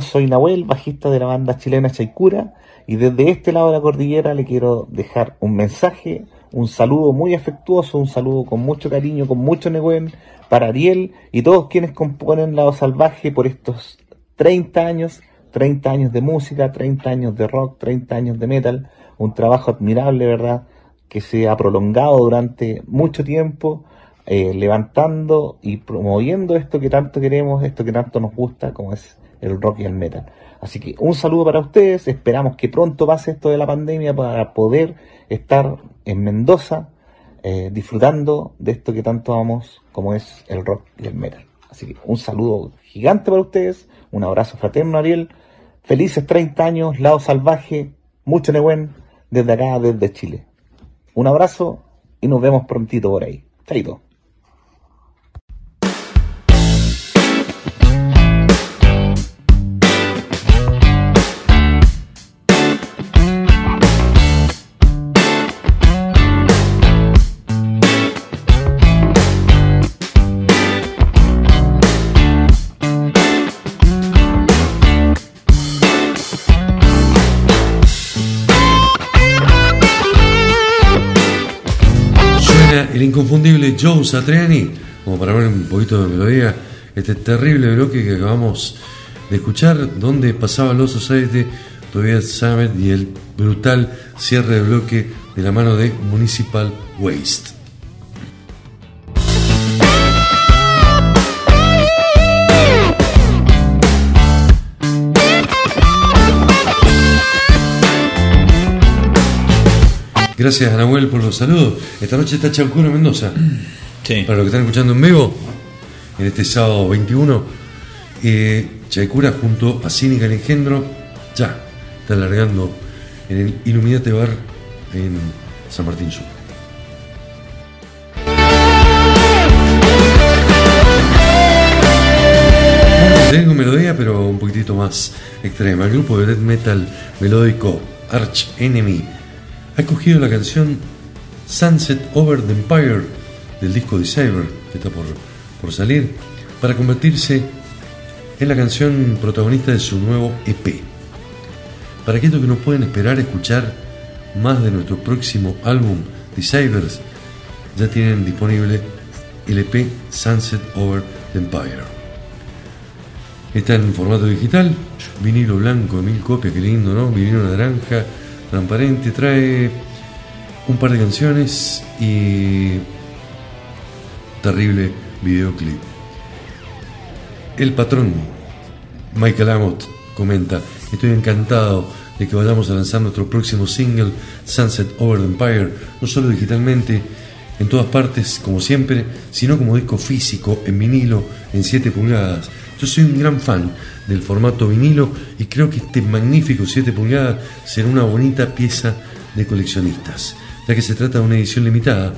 Soy Nahuel, bajista de la banda chilena Chaicura y desde este lado de la cordillera le quiero dejar un mensaje, un saludo muy afectuoso, un saludo con mucho cariño, con mucho negüen para Ariel y todos quienes componen Lado Salvaje por estos 30 años, 30 años de música, 30 años de rock, 30 años de metal, un trabajo admirable, ¿verdad? Que se ha prolongado durante mucho tiempo, eh, levantando y promoviendo esto que tanto queremos, esto que tanto nos gusta, como es el rock y el metal. Así que un saludo para ustedes, esperamos que pronto pase esto de la pandemia para poder estar en Mendoza eh, disfrutando de esto que tanto amamos, como es el rock y el metal. Así que un saludo gigante para ustedes, un abrazo fraterno Ariel, felices 30 años, lado salvaje, mucho Nehuen desde acá, desde Chile. Un abrazo y nos vemos prontito por ahí. Chaito. Joe Satriani, como para ver un poquito de melodía, este terrible bloque que acabamos de escuchar, donde pasaba los Society, todavía Summit y el brutal cierre de bloque de la mano de Municipal Waste. Gracias a Nahuel por los saludos. Esta noche está Chaucuro Mendoza. Sí. Para los que están escuchando en vivo, en este sábado 21, eh, junto a Cínica el Engendro ya está largando en el Iluminate Bar en San Martín Sur. Tengo melodía, pero un poquitito más extrema. El grupo de death metal melódico Arch Enemy ha escogido la canción Sunset Over the Empire del disco de Saber, que está por, por salir, para convertirse en la canción protagonista de su nuevo EP. Para aquellos que no pueden esperar escuchar más de nuestro próximo álbum, The Sabers, ya tienen disponible el EP Sunset Over the Empire. Está en formato digital, vinilo blanco mil copias, qué lindo, ¿no? Vinilo naranja, transparente, trae un par de canciones y terrible videoclip. El patrón Michael Amott comenta, estoy encantado de que vayamos a lanzar nuestro próximo single Sunset Over the Empire, no solo digitalmente, en todas partes, como siempre, sino como disco físico, en vinilo, en 7 pulgadas. Yo soy un gran fan del formato vinilo y creo que este magnífico 7 pulgadas será una bonita pieza de coleccionistas, ya que se trata de una edición limitada.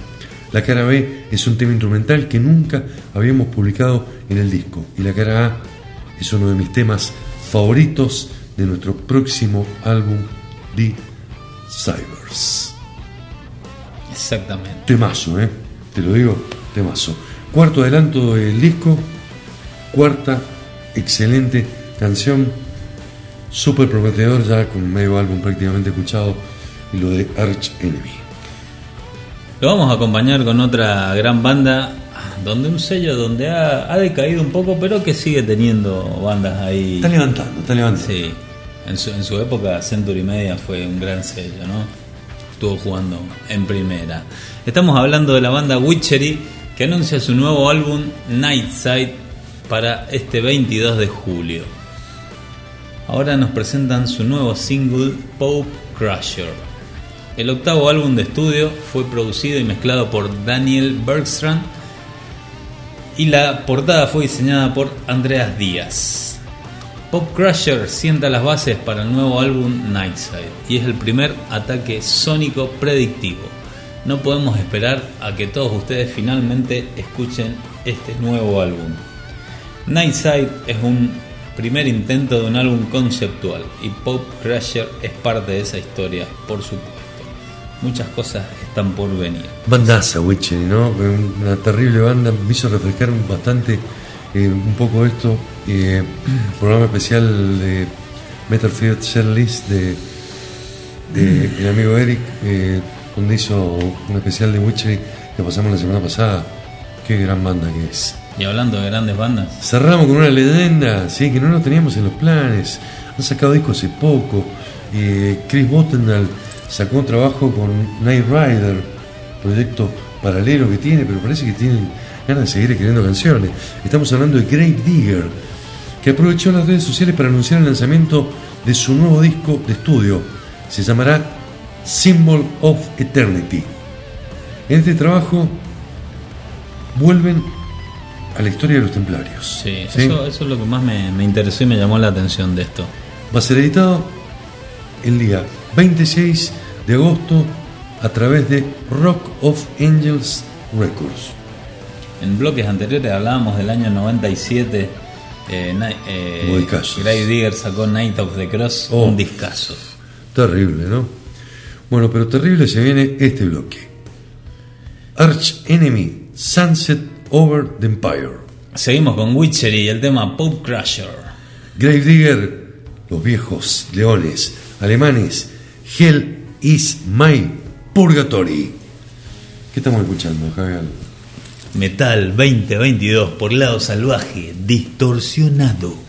La cara B es un tema instrumental que nunca habíamos publicado en el disco y la cara A es uno de mis temas favoritos de nuestro próximo álbum The Cybers. Exactamente. Temazo, ¿eh? Te lo digo, temazo. Cuarto adelanto del disco, cuarta excelente canción, súper prometedor ya con medio álbum prácticamente escuchado y lo de Arch Enemy. Lo vamos a acompañar con otra gran banda, donde un sello donde ha, ha decaído un poco, pero que sigue teniendo bandas ahí. Está levantando, está levantando. Sí, en su, en su época Century Media fue un gran sello, ¿no? Estuvo jugando en primera. Estamos hablando de la banda Witchery, que anuncia su nuevo álbum Nightside para este 22 de julio. Ahora nos presentan su nuevo single Pope Crusher. El octavo álbum de estudio fue producido y mezclado por Daniel Bergstrand y la portada fue diseñada por Andreas Díaz. Pop Crusher sienta las bases para el nuevo álbum Nightside y es el primer ataque sónico predictivo. No podemos esperar a que todos ustedes finalmente escuchen este nuevo álbum. Nightside es un primer intento de un álbum conceptual y Pop Crusher es parte de esa historia, por supuesto. Muchas cosas están por venir. Bandaza, Witchery, ¿no? Una terrible banda, me hizo refrescar bastante eh, un poco esto. eh, programa especial de Metal Field Setlist de, de el amigo Eric, eh, donde hizo un especial de Witchery que pasamos la semana pasada. Qué gran banda que es. Y hablando de grandes bandas, Cerramos con una leyenda, sí, que no lo teníamos en los planes. Han sacado disco hace poco. Eh, Chris Bottenal sacó un trabajo con Night Rider, proyecto paralelo que tiene, pero parece que tienen ganas de seguir escribiendo canciones. Estamos hablando de Grave Digger, que aprovechó las redes sociales para anunciar el lanzamiento de su nuevo disco de estudio. Se llamará Symbol of Eternity. En este trabajo vuelven a la historia de los templarios. sí, Eso, eso es lo que más me, me interesó y me llamó la atención de esto. Va a ser editado el día 26 de agosto a través de Rock of Angels Records. En bloques anteriores hablábamos del año 97. Eh, eh. Grave Digger sacó Night of the Cross, Oh. un discazo. Terrible, ¿no? Bueno, pero terrible se viene este bloque. Arch Enemy, Sunset Over the Empire. Seguimos con Witchery y el tema Pope Crusher. Grave Digger, los viejos leones alemanes, Hell is my purgatory. ¿Qué estamos escuchando, Javier? Metal 2022 por lado salvaje, distorsionado.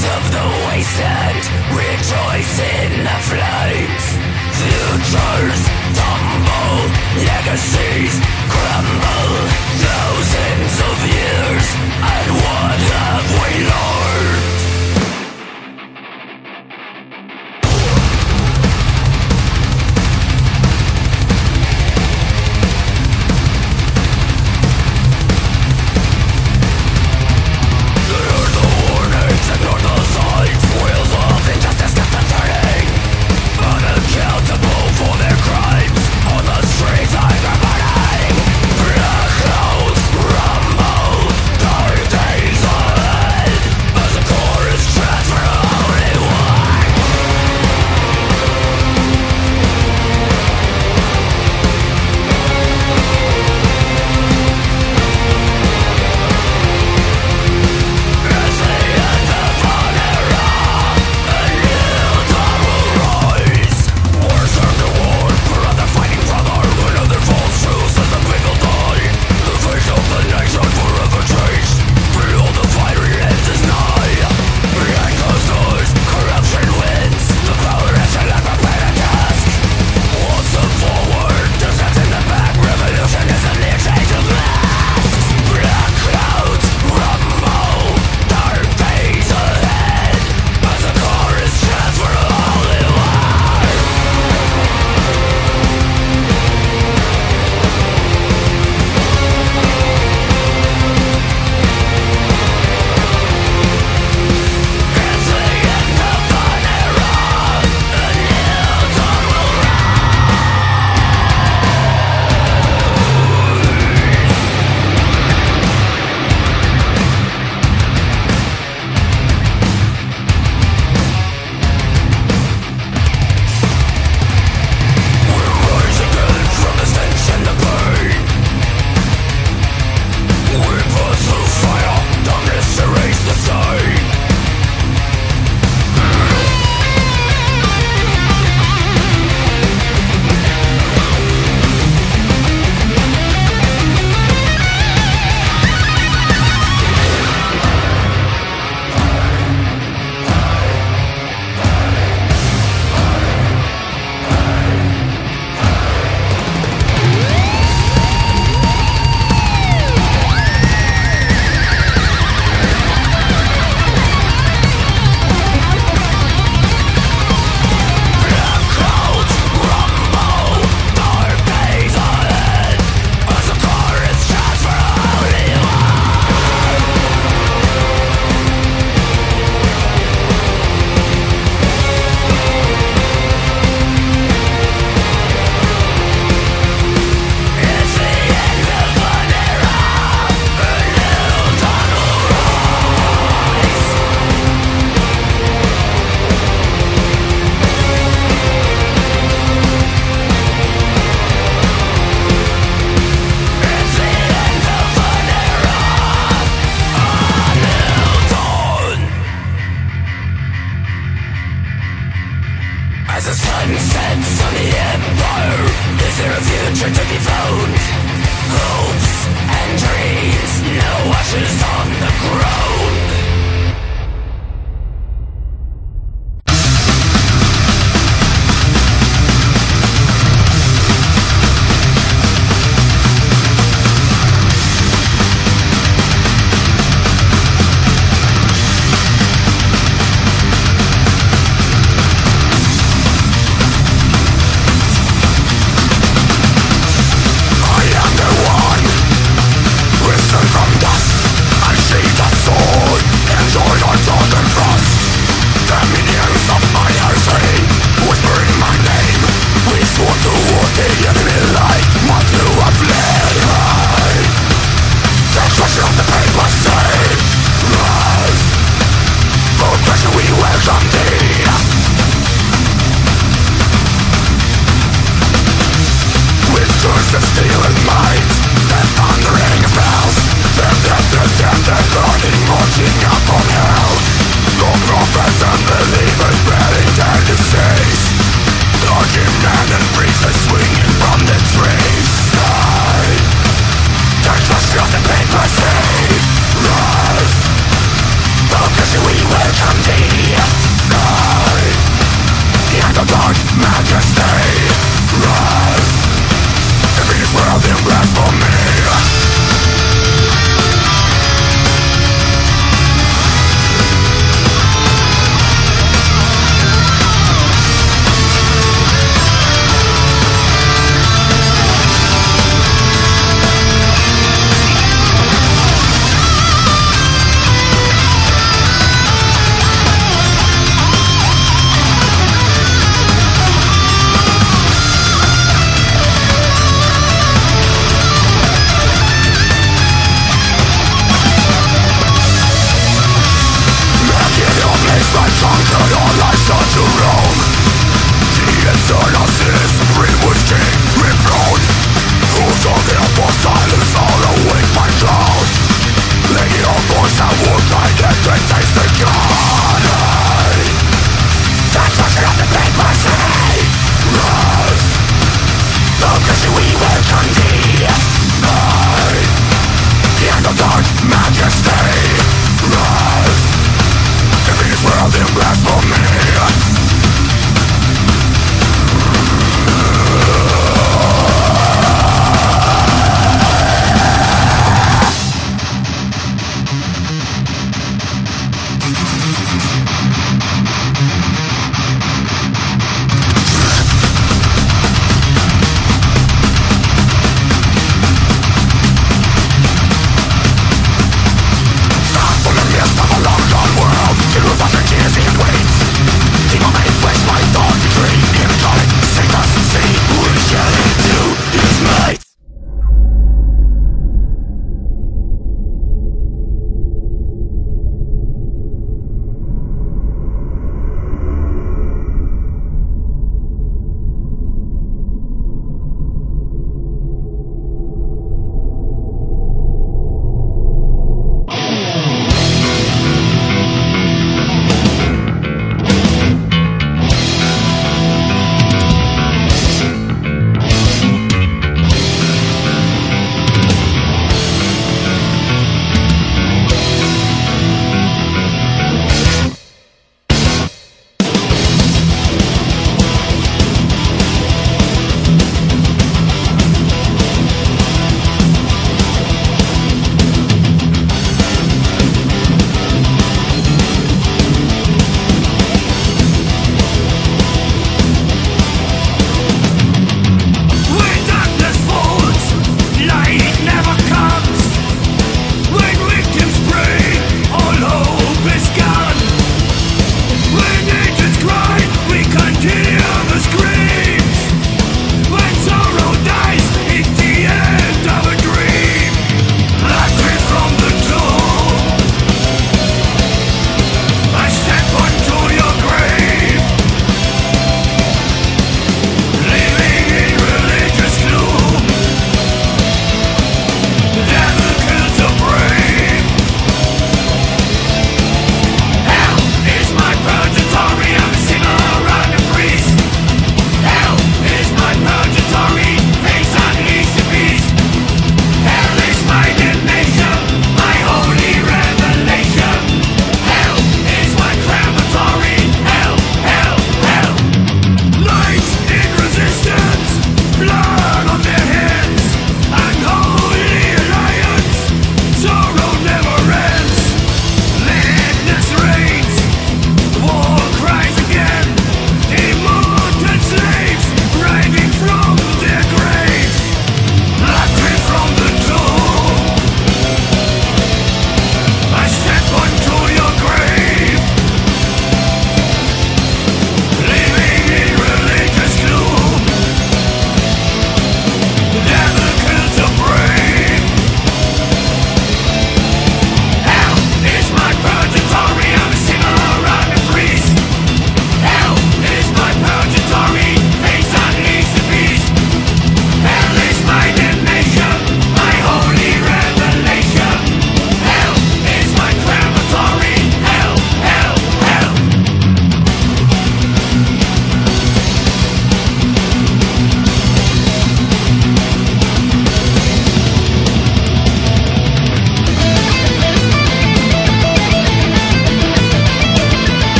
Of the wasteland rejoice in the flames. Futures tumble, legacies crumble. Thousands of years, and what have we learned?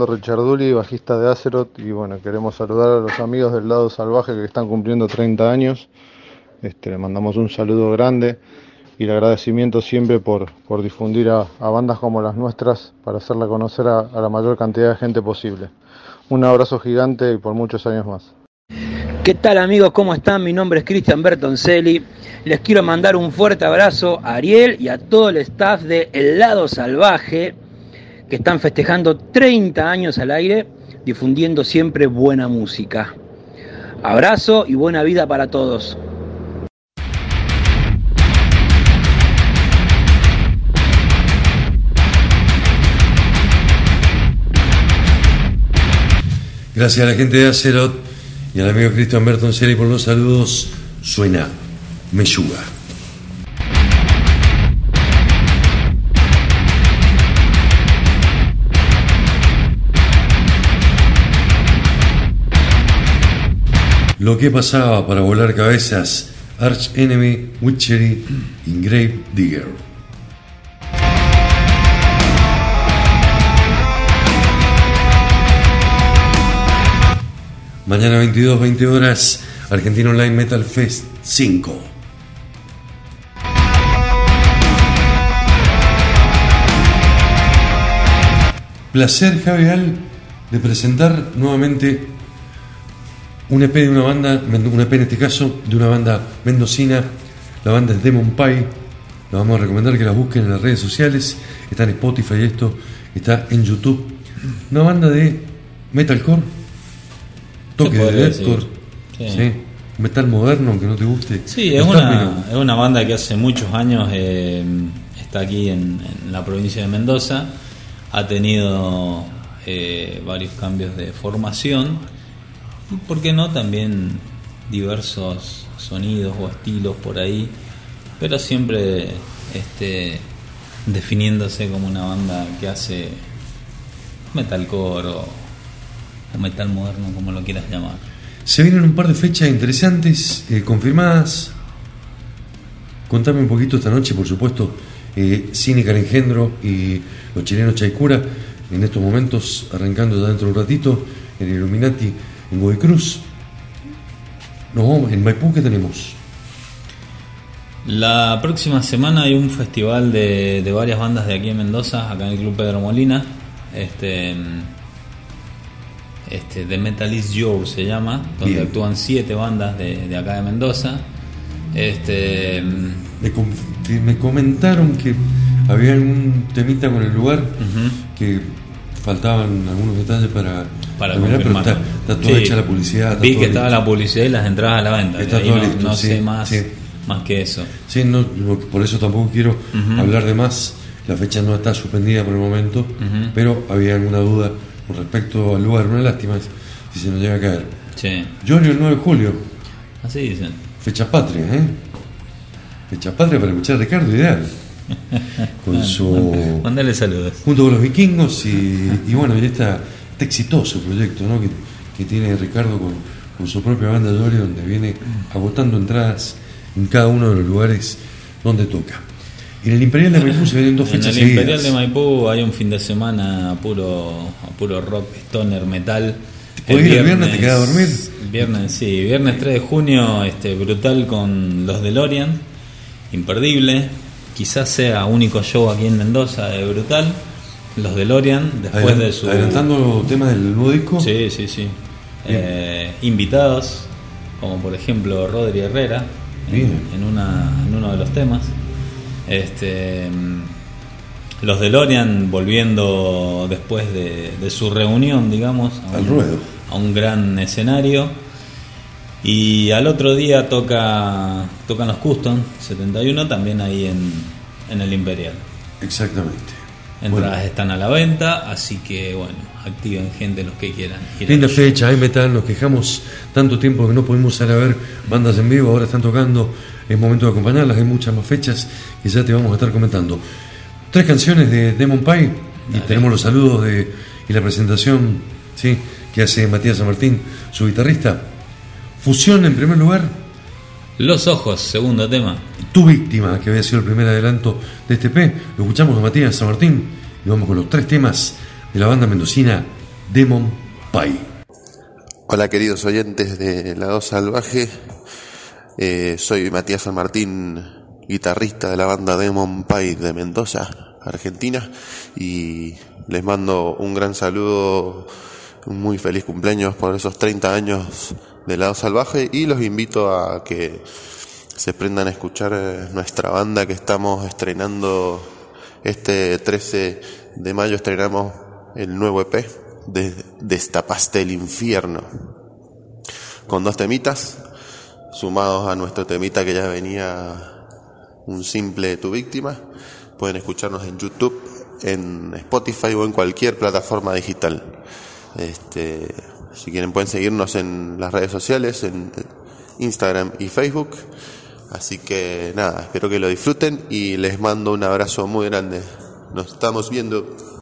Fernando Richarduli, bajista de Azeroth y bueno, queremos saludar a los amigos del lado salvaje que están cumpliendo 30 años. Este, le mandamos un saludo grande y el agradecimiento siempre por, por difundir a, bandas como las nuestras para hacerla conocer a, a la mayor cantidad de gente posible. Un abrazo gigante y por muchos años más. ¿Qué tal amigos? ¿Cómo están? Mi nombre es Cristian Bertoncelli. Les quiero mandar un fuerte abrazo a Ariel y a todo el staff de El Lado Salvaje que están festejando 30 años al aire difundiendo siempre buena música. Abrazo y buena vida para todos. Gracias a la gente de Acerot y al amigo Cristian Bertoncelli por los saludos. Suena Meyuga. Lo que pasaba para volar cabezas, Arch Enemy, Witchery y Grave Digger. Mañana 22, 20 horas, Argentina Online Metal Fest 5. Placer, Javier, de presentar nuevamente un EP de una banda, un EP en este caso, de una banda mendocina. La banda es Demon Pie. La vamos a recomendar que la busquen en las redes sociales. Está en Spotify esto, está en YouTube. Una banda de metalcore, toque de deathcore, decir. Sí. ¿sí? metal moderno, aunque no te guste. Sí, es una, es una banda que hace muchos años eh, está aquí en, en la provincia de Mendoza. Ha tenido eh, varios cambios de formación. ¿Por qué no? También diversos sonidos o estilos por ahí. Pero siempre este, definiéndose como una banda que hace metalcore o, metal moderno, como lo quieras llamar. Se vienen un par de fechas interesantes eh, confirmadas. Contame un poquito esta noche, por supuesto, eh, el Engendro y los chilenos Chaicura, en estos momentos, arrancando ya dentro de un ratito, en Illuminati, en Godoy Cruz. Vamos, en Maipú, ¿qué tenemos? La próxima semana hay un festival de, de varias bandas de aquí en Mendoza, acá en el Club Pedro Molina. Este, este The Metal Is se llama, donde Bien. actúan siete bandas de, de acá de Mendoza. Este, Me, com- que me comentaron que había un temita con el lugar, que faltaban algunos detalles para, para terminar, pero está, está toda Sí, hecha la publicidad. Vi que estaba listo. la publicidad y las entradas a la venta. Está todo no, listo, no sí, sé más, sí. más que eso. Sí, no, por eso tampoco quiero hablar de más. La fecha no está suspendida por el momento, pero había alguna duda con respecto al lugar. Una lástima si se nos llega a caer. Yorio, el 9 de julio, Así dicen. fecha patria, ¿eh? Fecha patria para escuchar a Ricardo Ideal. Con su. Mándale saludos. junto con los vikingos y, y bueno, y este exitoso proyecto ¿no? que, que tiene Ricardo con, con su propia banda Yori, donde viene agotando entradas en cada uno de los lugares donde toca. En el Imperial de Maipú se vienen dos En fechas el Imperial seguidas. de Maipú hay un fin de semana a puro, a puro rock, stoner, metal. el viernes, te quedás a dormir? Viernes, sí, viernes 3 de junio, este, brutal con los DeLorean, imperdible. Quizás sea único show aquí en Mendoza de brutal. Los DeLorean, después Adelan- de su. Adelantando temas del nuevo disco. Sí, sí, sí. Eh, invitados, como por ejemplo Rodri Herrera, en, una, en uno de los temas. Este, los DeLorean volviendo después de, de su reunión, digamos, a Al un, ruedo. a un gran escenario. Y al otro día toca tocan los Custom 71 también ahí en, en el Imperial. Exactamente. Entradas Bueno. están a la venta, así que bueno, activen gente los que quieran. ir Linda fecha, hay metal, nos quejamos tanto tiempo que no pudimos salir a ver bandas en vivo, ahora están tocando, es momento de acompañarlas, hay muchas más fechas que ya te vamos a estar comentando. Tres canciones de Demon Pie y tenemos los saludos de, y la presentación ¿sí? que hace Matías San Martín, su guitarrista. Fusión en primer lugar, Los ojos, segundo tema. Tu víctima, que había sido el primer adelanto de este P. Lo escuchamos a Matías San Martín y vamos con los tres temas de la banda mendocina Demon Pie. Hola queridos oyentes de Lado Salvaje, Eh, soy Matías San Martín, guitarrista de la banda Demon Pie de Mendoza, Argentina, y les mando un gran saludo, un muy feliz cumpleaños por esos 30 años de Lado Salvaje y los invito a que se prendan a escuchar eh, nuestra banda que estamos estrenando este 13 de mayo. Estrenamos el nuevo EP de Destapaste el Infierno con dos temitas sumados a nuestro temita que ya venía un simple tu víctima. Pueden escucharnos en YouTube en Spotify o en cualquier plataforma digital. Este si quieren pueden seguirnos en las redes sociales en Instagram y Facebook. Así que nada espero que lo disfruten y les mando un abrazo muy grande. Nos estamos viendo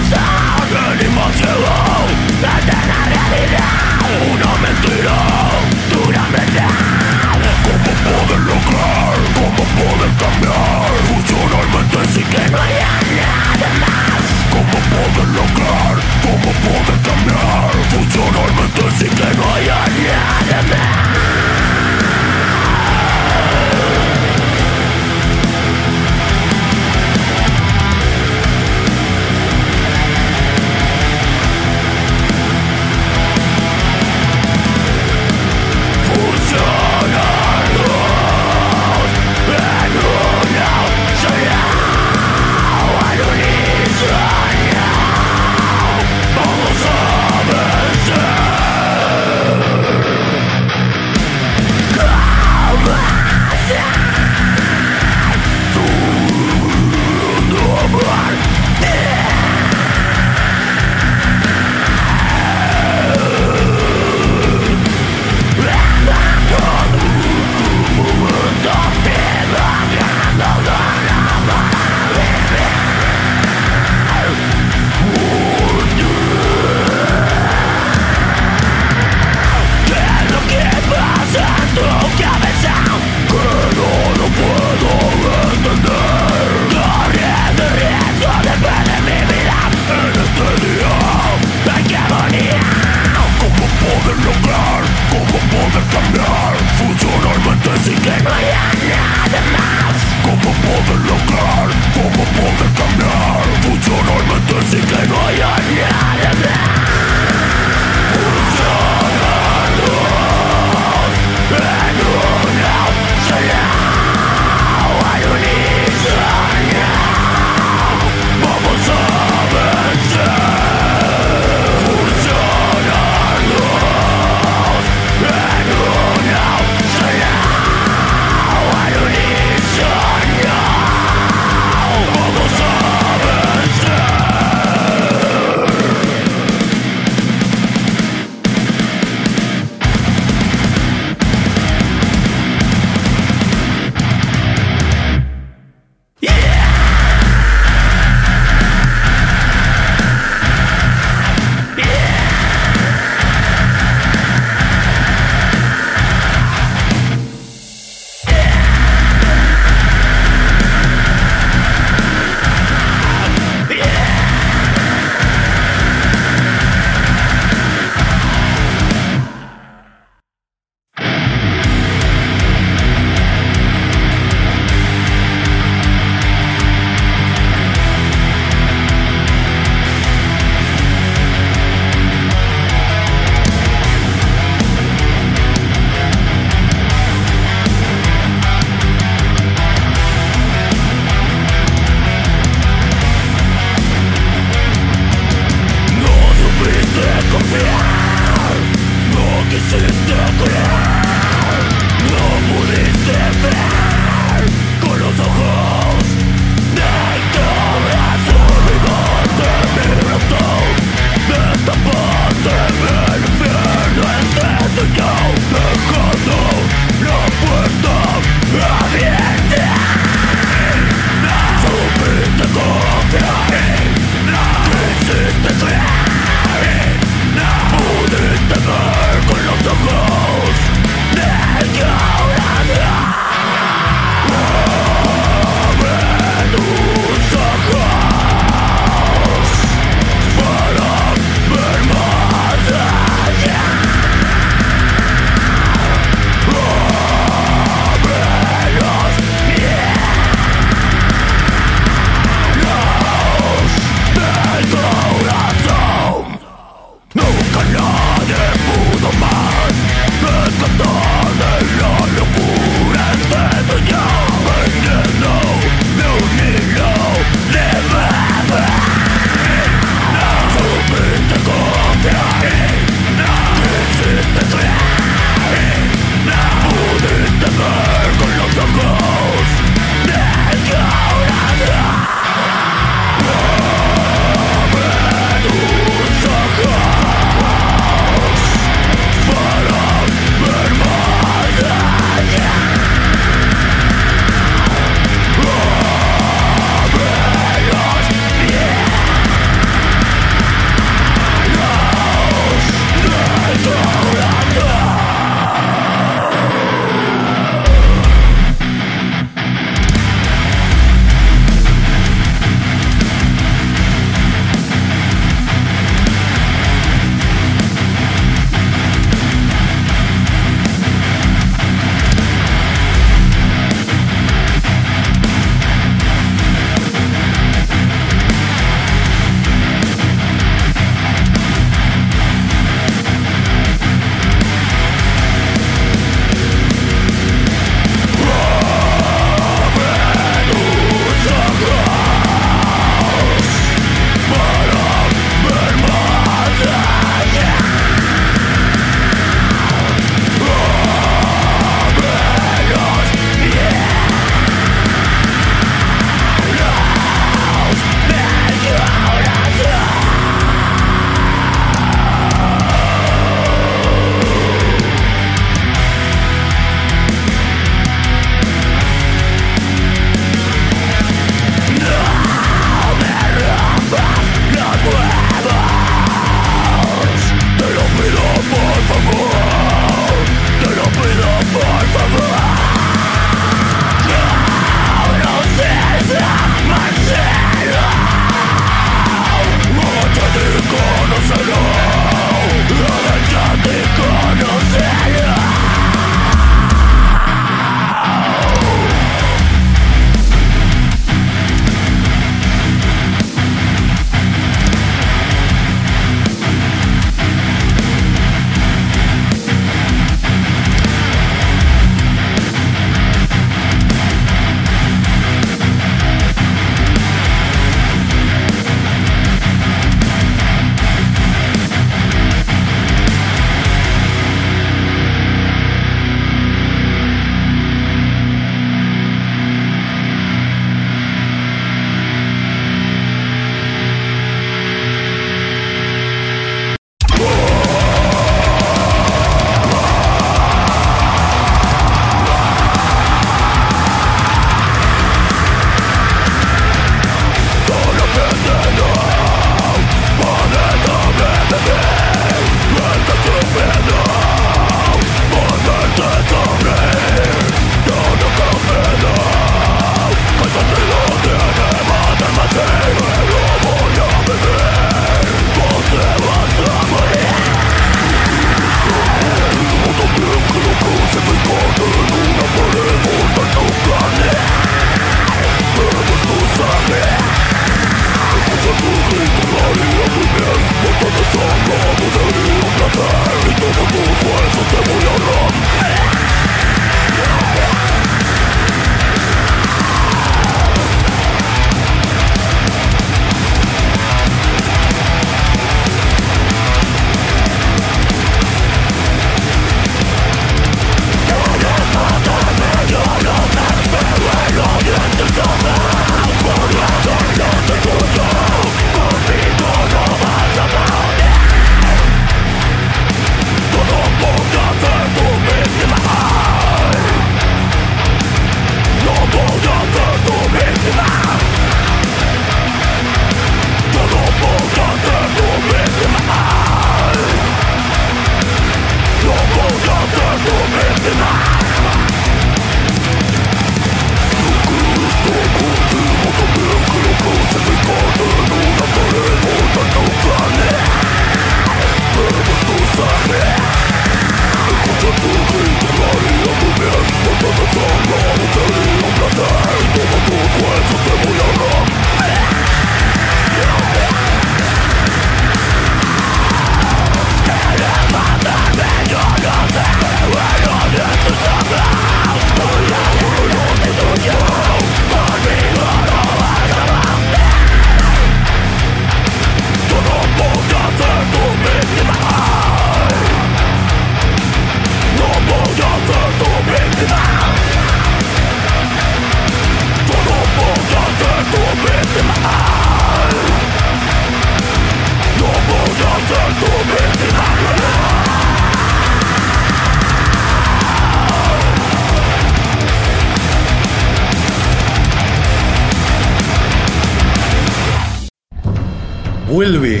Vuelve.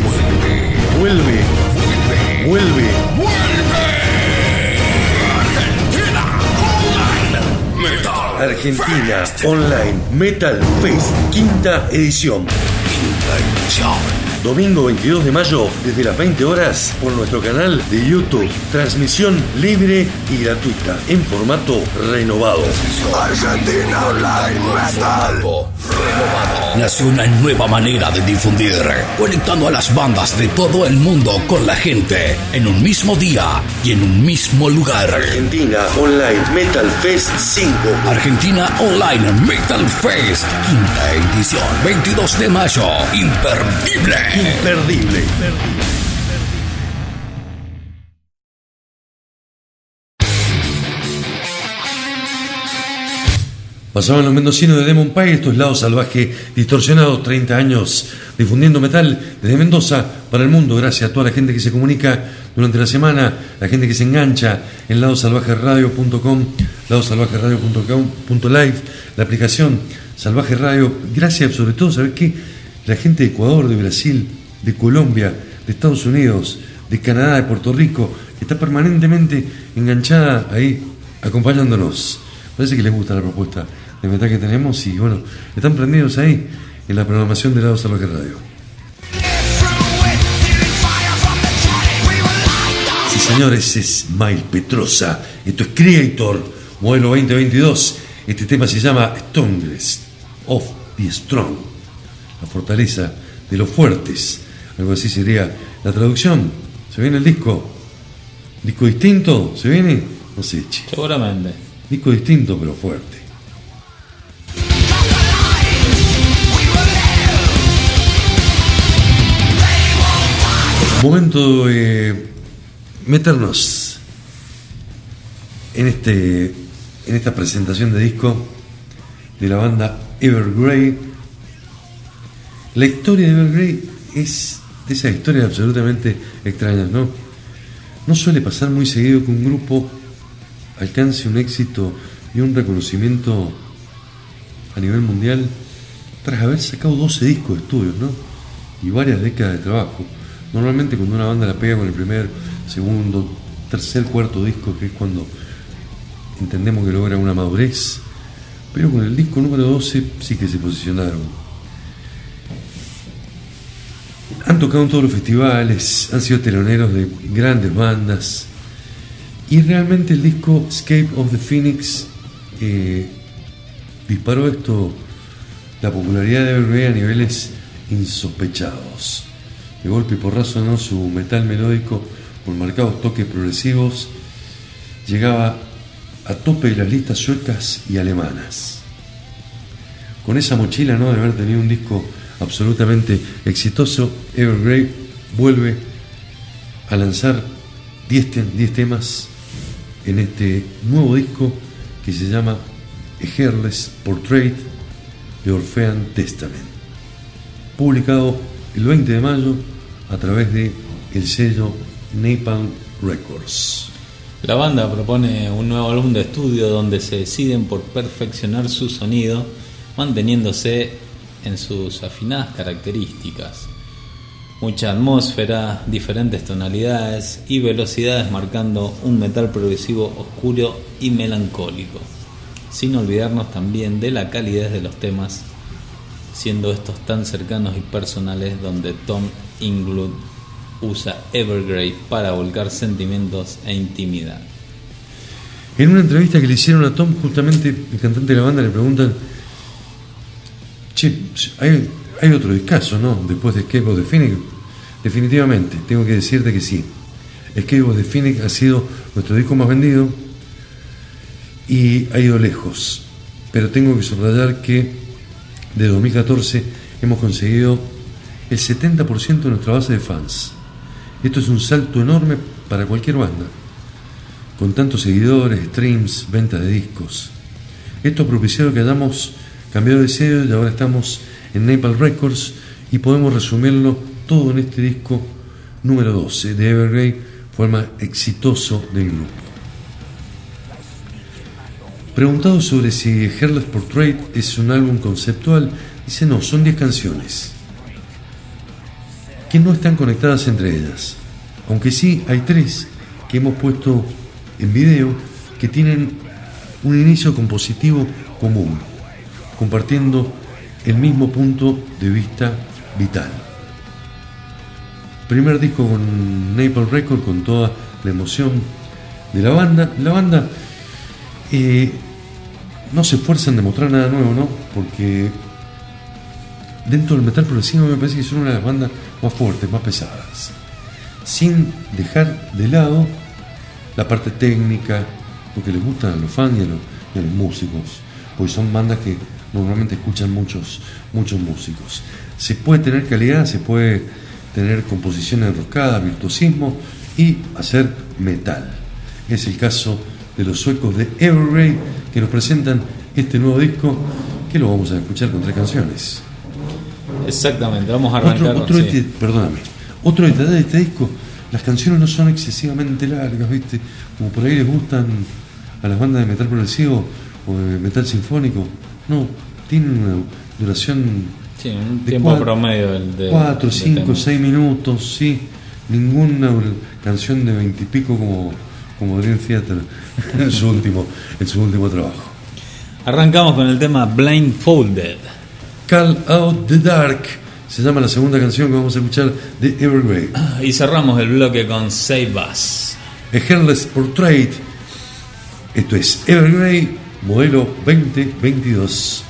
Vuelve. Vuelve. Argentina Online Metal Fest, quinta edición. Domingo 22 de mayo, desde las 20 horas, por nuestro canal de YouTube. Transmisión libre y gratuita, en formato renovado. Argentina Online Metal. Nació una nueva manera de difundir, conectando a las bandas de todo el mundo con la gente en un mismo día y en un mismo lugar. Argentina Online Metal Fest 5. Argentina Online Metal Fest, quinta edición, 22 de mayo, imperdible. Imperdible. Pasaban los mendocinos de Demon Pie, estos lados salvaje distorsionados, 30 años difundiendo metal desde Mendoza para el mundo. Gracias a toda la gente que se comunica durante la semana, la gente que se engancha en ladosalvajeradio.com, ladosalvajeradio.com.live, la aplicación Salvaje Radio. Gracias sobre todo, ¿sabes qué? La gente de Ecuador, de Brasil, de Colombia, de Estados Unidos, de Canadá, de Puerto Rico, que está permanentemente enganchada ahí acompañándonos. Parece que les gusta la propuesta de metal que tenemos y bueno, están prendidos ahí en la programación de Lado Salvaje Radio. Sí, señores, es Mike Petrosa. Esto es Creator, modelo 2022. Este tema se llama Strongest of the Strong, la fortaleza de los fuertes. Algo así sería la traducción. ¿Se viene el disco? ¿Disco distinto? ¿Se viene? No sé, che. Seguramente. Disco distinto pero fuerte. Momento de meternos en este en esta presentación de disco de la banda Evergrey. La historia de Evergrey es de esas historias absolutamente extrañas, ¿no? No suele pasar muy seguido que un grupo alcance un éxito y un reconocimiento a nivel mundial tras haber sacado 12 discos de estudios, ¿no? Y varias décadas de trabajo. Normalmente cuando una banda la pega con el primer, segundo, tercer, cuarto disco, que es cuando entendemos que logra una madurez, pero con el disco número 12 sí que se posicionaron. Han tocado en todos los festivales, han sido teloneros de grandes bandas, y realmente el disco Escape of the Phoenix disparó esto, la popularidad de Evergrey a niveles insospechados. De golpe y porrazo, ¿no? su metal melódico con marcados toques progresivos llegaba a tope de las listas suecas y alemanas. Con esa mochila ¿no? de haber tenido un disco absolutamente exitoso, Evergrey vuelve a lanzar 10 te- 10 temas en este nuevo disco que se llama A Portrait de Orphean Testament, publicado el 20 de mayo a través de el sello Napalm Records. La banda propone un nuevo álbum de estudio donde se deciden por perfeccionar su sonido, manteniéndose en sus afinadas características. Mucha atmósfera, diferentes tonalidades y velocidades marcando un metal progresivo oscuro y melancólico. Sin olvidarnos también de la calidez de los temas, siendo estos tan cercanos y personales donde Tom Inglood usa Evergrey para volcar sentimientos e intimidad. En una entrevista que le hicieron a Tom, justamente el cantante de la banda le preguntan, che, hay, hay otro discazo, ¿no? Después de Escape of the Phoenix. Definitivamente, tengo que decirte que sí. Escape of the Phoenix ha sido nuestro disco más vendido y ha ido lejos. Pero tengo que subrayar que de 2014 hemos conseguido el 70% de nuestra base de fans. Esto es un salto enorme para cualquier banda, con tantos seguidores, streams, venta de discos. Esto ha propiciado que hayamos cambiado de sello y ahora estamos en Napalm Records y podemos resumirlo todo en este disco número 12 de Evergrey, más exitoso del grupo. Preguntado sobre si Hairless Portrait es un álbum conceptual, dice no, son 10 canciones que no están conectadas entre ellas. Aunque sí hay tres que hemos puesto en video que tienen un inicio compositivo común, compartiendo el mismo punto de vista vital. Primer disco con Napalm Record con toda la emoción de la banda. La banda eh, no se esfuerza en demostrar nada nuevo, ¿no? Porque dentro del metal progresivo me parece que son una de las bandas más fuertes, más pesadas. Sin dejar de lado la parte técnica, lo que les gusta a los fans y a los, y a los músicos, porque son bandas que normalmente escuchan muchos, muchos músicos. Se puede tener calidad, se puede tener composiciones enroscadas, virtuosismo y hacer metal. Es el caso de los suecos de Evergrey que nos presentan este nuevo disco que lo vamos a escuchar con tres canciones. Exactamente, vamos a arrancar. Otro, otro sí. perdóname. Otro detalle de este disco, las canciones no son excesivamente largas, ¿viste? Como por ahí les gustan a las bandas de metal progresivo o de metal sinfónico. No, tienen una duración Sí, un de tiempo promedio del- de, cuatro, de cinco, tema. seis minutos, sí. Ninguna canción de veintipico como, como Dream Theater en su último, en su último trabajo. Arrancamos con el tema Blindfolded. Call Out the Dark se llama la segunda canción que vamos a escuchar de Evergrey. Y cerramos el bloque con Save Us. A Hairless Portrait. Esto es Evergrey, modelo 2022.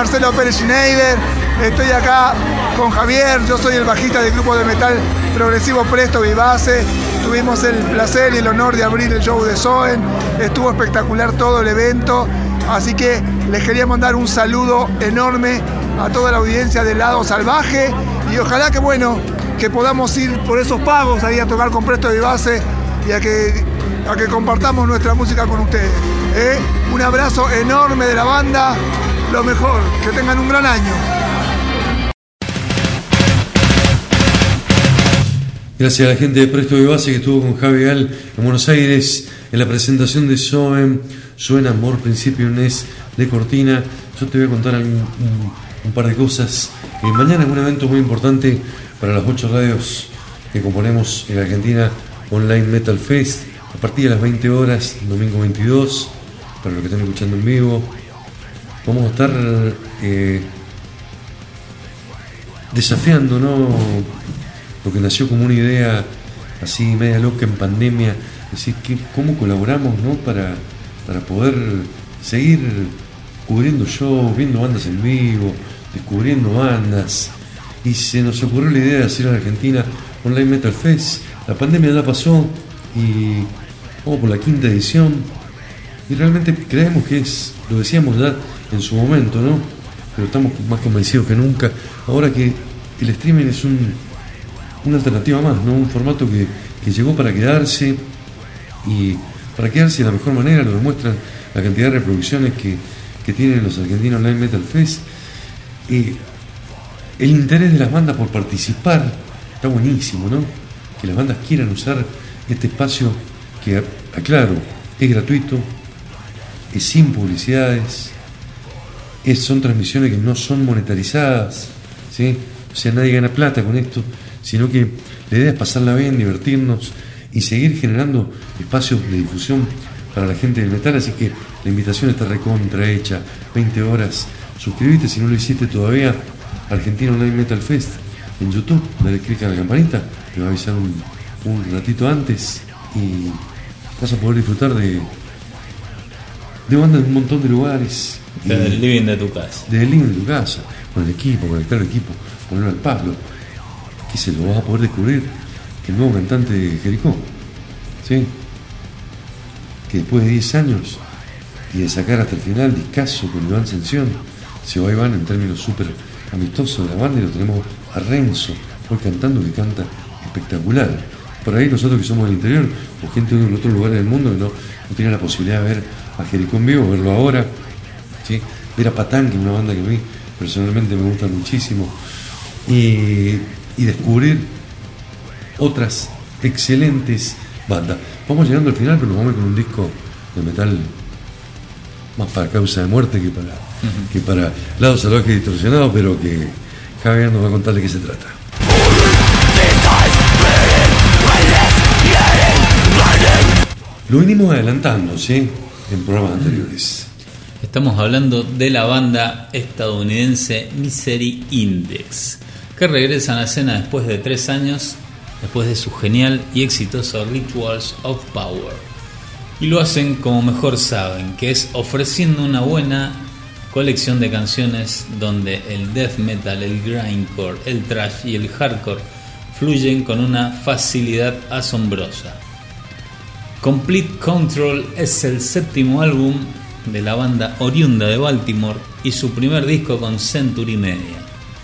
Marcelo Pérez Schneider, estoy acá con Javier, yo soy el bajista del grupo de metal progresivo Presto Vivace, tuvimos el placer y el honor de abrir el show de Soen, estuvo espectacular todo el evento, así que les quería mandar un saludo enorme a toda la audiencia del lado salvaje y ojalá que bueno, que podamos ir por esos pagos ahí a tocar con Presto Vivace y a que, a que compartamos nuestra música con ustedes. ¿eh? Un abrazo enorme de la banda, lo mejor, que tengan un gran año. Gracias a la gente de Presto de Base que estuvo con Javi Gal en Buenos Aires en la presentación de Soem. Suena Amor Principio de Cortina. Yo te voy a contar un par de cosas. Eh, mañana es un evento muy importante para las ocho radios que componemos en Argentina Online Metal Fest a partir de las 20 horas, domingo 22, para los que están escuchando en vivo. Vamos a estar eh, desafiando ¿no? lo que nació como una idea así media loca en pandemia, decir, que, cómo colaboramos ¿no? para, para poder seguir cubriendo shows, viendo bandas en vivo, descubriendo bandas. Y se nos ocurrió la idea de hacer en Argentina Online Metal Fest. La pandemia ya pasó y vamos por la quinta edición. Y realmente creemos que es, lo decíamos ya en su momento, ¿no? Pero estamos más convencidos que nunca. Ahora que el streaming es un, una alternativa más, ¿no? Un formato que, que llegó para quedarse y para quedarse de la mejor manera lo demuestran la cantidad de reproducciones que, que tienen los argentinos Online Metal Fest. Y el interés de las bandas por participar está buenísimo, ¿no? Que las bandas quieran usar este espacio que, aclaro, es gratuito, es sin publicidades, es- son transmisiones que no son monetarizadas, ¿sí? O sea, nadie gana plata con esto, sino que la idea es pasarla bien, divertirnos y seguir generando espacios de difusión para la gente del metal, así que la invitación está recontra hecha, 20 horas, suscríbete si no lo hiciste todavía, Argentina Online Metal Fest en YouTube, dale clic a la campanita, te va a avisar un, ratito antes y vas a poder disfrutar de, de bandas de un montón de lugares. Desde Y- el living de tu casa. desde el living de tu casa, con el equipo, conectar el equipo, ponerlo al palo, que se lo vas a poder descubrir el nuevo cantante de Jericó, ¿sí? que después de 10 años y de sacar hasta el final discaso con Iván Sención, se va Iván en términos súper amistosos de la banda y lo tenemos a Renzo, hoy cantando que canta espectacular. Por ahí nosotros que somos del interior, o gente de otros lugares del mundo que no, no tiene la posibilidad de ver a Jericó en vivo, verlo ahora, ¿sí? ver a Patán, que es una banda que a mí personalmente me gusta muchísimo, y, y descubrir otras excelentes bandas. Vamos llegando al final, pero nos vamos con un disco de metal más para causa de muerte que para, que para lado salvaje y distorsionado, pero que Javier nos va a contar de qué se trata. Lo venimos adelantando, ¿sí? En programas anteriores. Estamos hablando de la banda estadounidense Misery Index, que regresan a la escena después de tres años, después de su genial y exitoso Rituals of Power. Y lo hacen como mejor saben, que es ofreciendo una buena colección de canciones donde el death metal, el grindcore, el thrash y el hardcore fluyen con una facilidad asombrosa. Complete Control es el séptimo álbum de la banda oriunda de Baltimore y su primer disco con Century Media.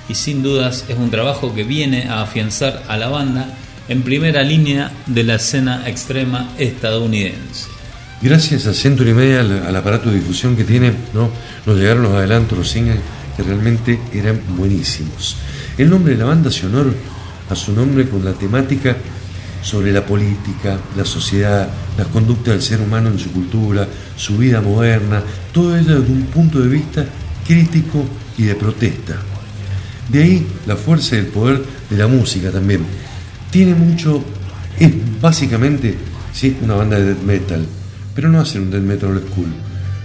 Y sin dudas es un trabajo que viene a afianzar a la banda en primera línea de la escena extrema estadounidense. Gracias a Century Media, al, aparato de difusión que tiene, ¿no? nos llegaron los adelantos, los singles, que realmente eran buenísimos. El nombre de la banda hace honor a su nombre con la temática sobre la política, la sociedad, las conductas del ser humano en su cultura, su vida moderna, todo ello desde un punto de vista crítico y de protesta. De ahí la fuerza y el poder de la música también. Tiene mucho, es básicamente sí, una banda de death metal, pero no hacen un death metal old school.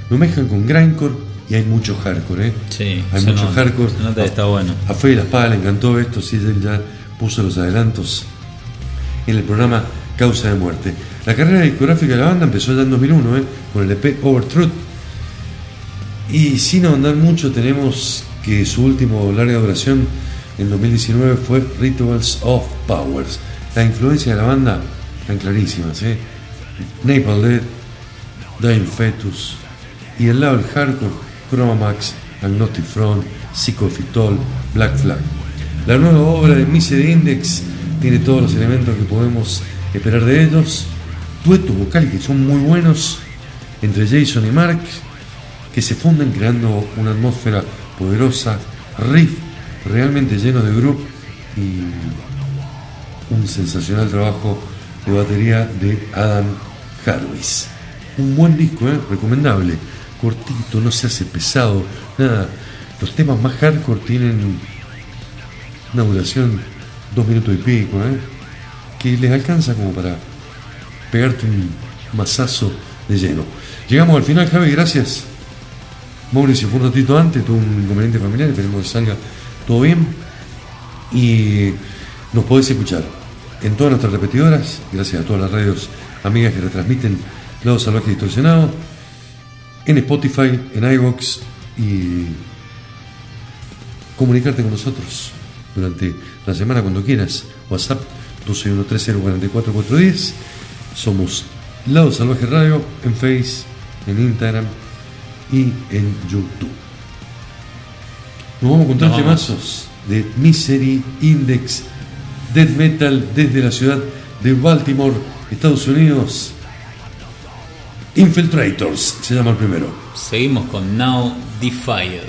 Lo mezclan con grindcore y hay mucho hardcore, ¿eh? Sí, hay mucho nota, hardcore. nota que está bueno. A Fede La Espada le encantó esto, sí, él ya puso los adelantos en el programa Causa de Muerte. La carrera discográfica de la banda empezó ya en 2001, ¿eh? con el EP Over Truth. Y sin ahondar mucho, tenemos que su último larga duración en 2019 fue Rituals of Powers. La influencia de la banda están clarísimas, ¿eh? Napalm Death, Dying Fetus y el lado del hardcore, Chromamax, Agnostic Front, Psychofitol, Black Flag. La nueva obra de Misery Index tiene todos los elementos que podemos esperar de ellos. Duetos vocales que son muy buenos entre Jason y Mark, que se funden creando una atmósfera poderosa, riff realmente lleno de groove y un sensacional trabajo de batería de Adam Harris. Un buen disco, ¿eh? recomendable, cortito, no se hace pesado, nada. Los temas más hardcore tienen una duración dos minutos y pico, ¿eh? que les alcanza como para pegarte un mazazo de lleno. Llegamos al final, Javi, gracias. Mauricio fue un ratito antes, tuvo un inconveniente familiar, esperemos que salga todo bien. Y nos podés escuchar en todas nuestras repetidoras, gracias a todas las radios amigas que retransmiten Lado Salvaje Distorsionado, en Spotify, en iVoox y comunicarte con nosotros durante la semana cuando quieras. WhatsApp 261304410. Somos Lado Salvaje Radio en Face, en Instagram y en YouTube. Nos vamos con tres temazos de Misery Index Death Metal desde la ciudad de Baltimore, Estados Unidos. Infiltrators se llama el primero. Seguimos con Now Defied.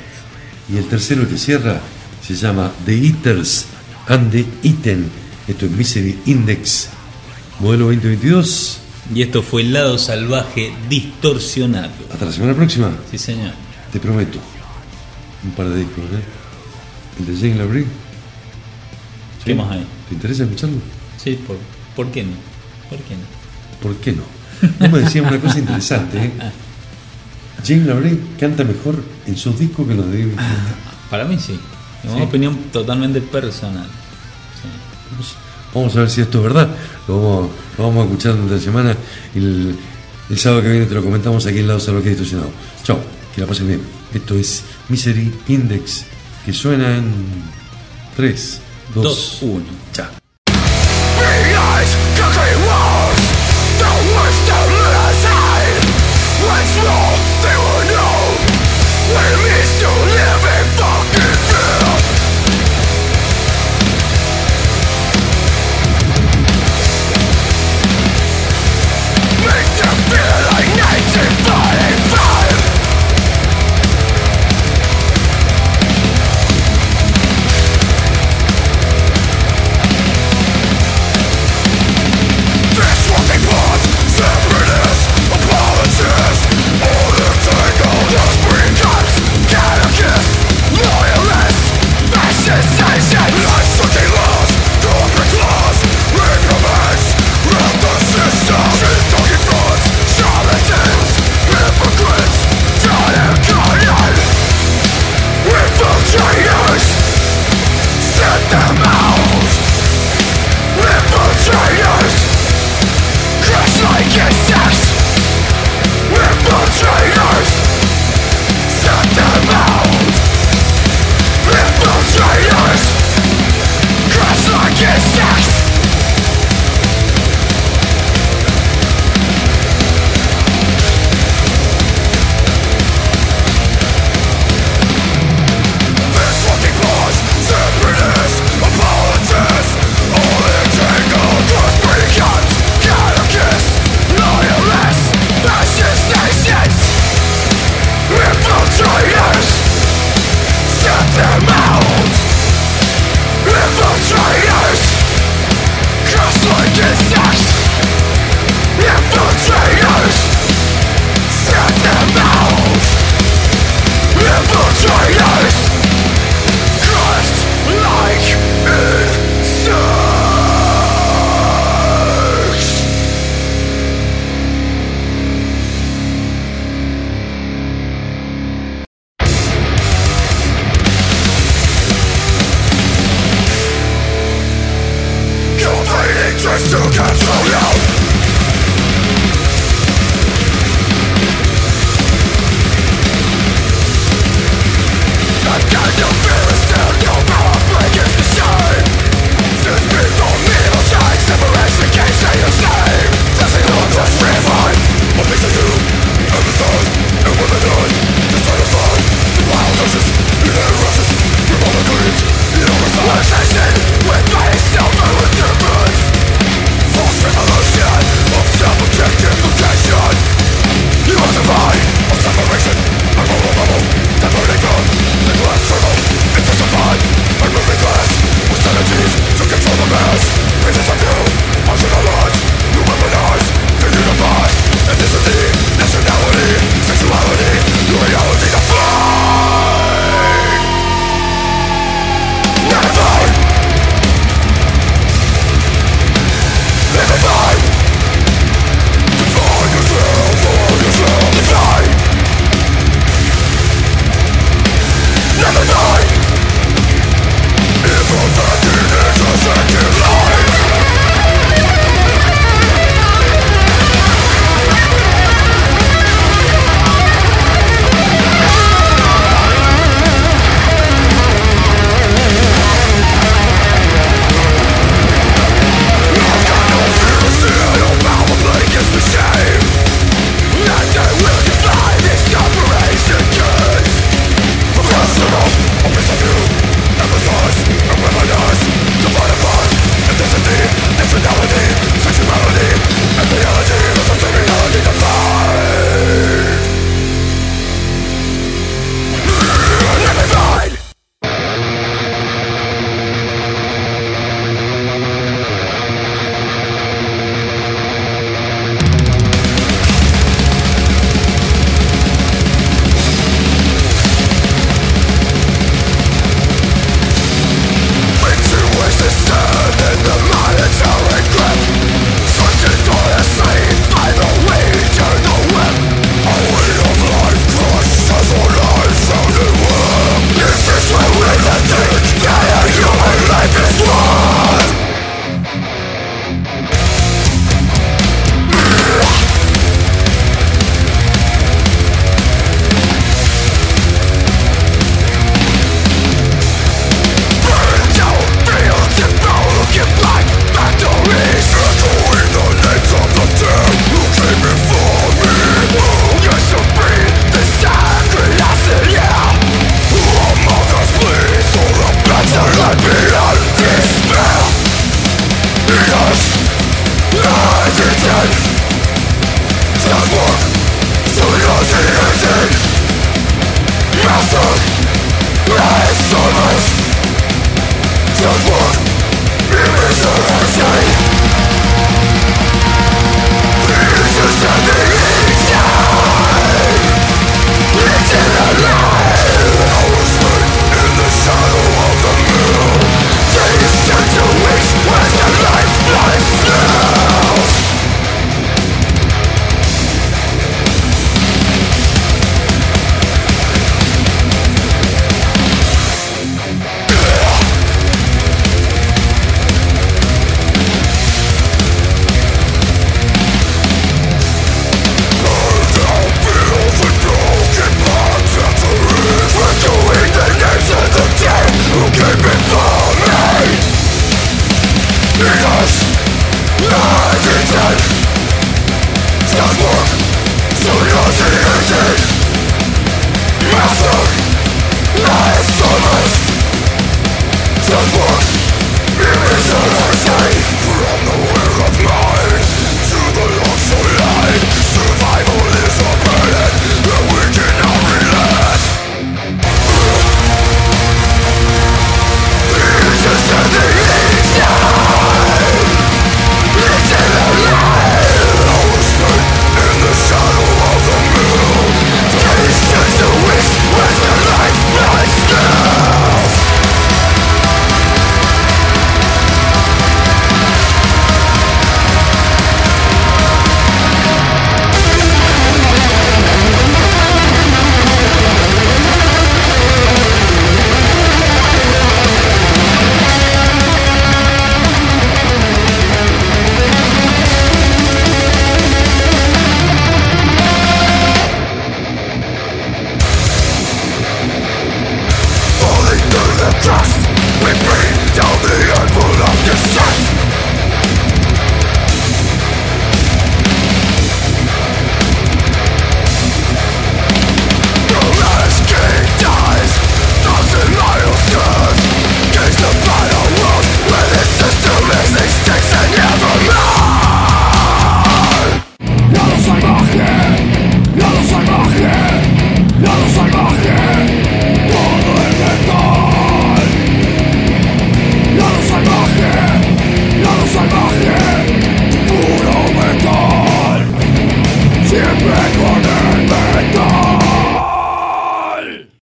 Y el tercero que cierra se llama The Eaters and the Eaten. Esto es Misery Index, modelo 2022. Y esto fue el lado salvaje distorsionado. Hasta la semana próxima. Sí, señor. Te prometo. Un par de discos, ¿eh? El de Jane Labrie. ¿Qué más hay? ¿Te interesa escucharlo? Sí, ¿por, ¿por qué no? ¿Por qué no? ¿Por qué no? Vos me decías una cosa interesante, ¿eh? Jane Labrie canta mejor en sus discos que en los de David Guetta. Para mí sí. Es una Sí. opinión totalmente personal. Vamos a ver si esto es verdad. Lo vamos, lo vamos a escuchar durante la semana. y El, el sábado que viene te lo comentamos aquí en Lado Salvaje Distorsionado. Chao, que la pasen bien. Esto es Misery Index, que suena en 3, 2, Dos, 1. Chao.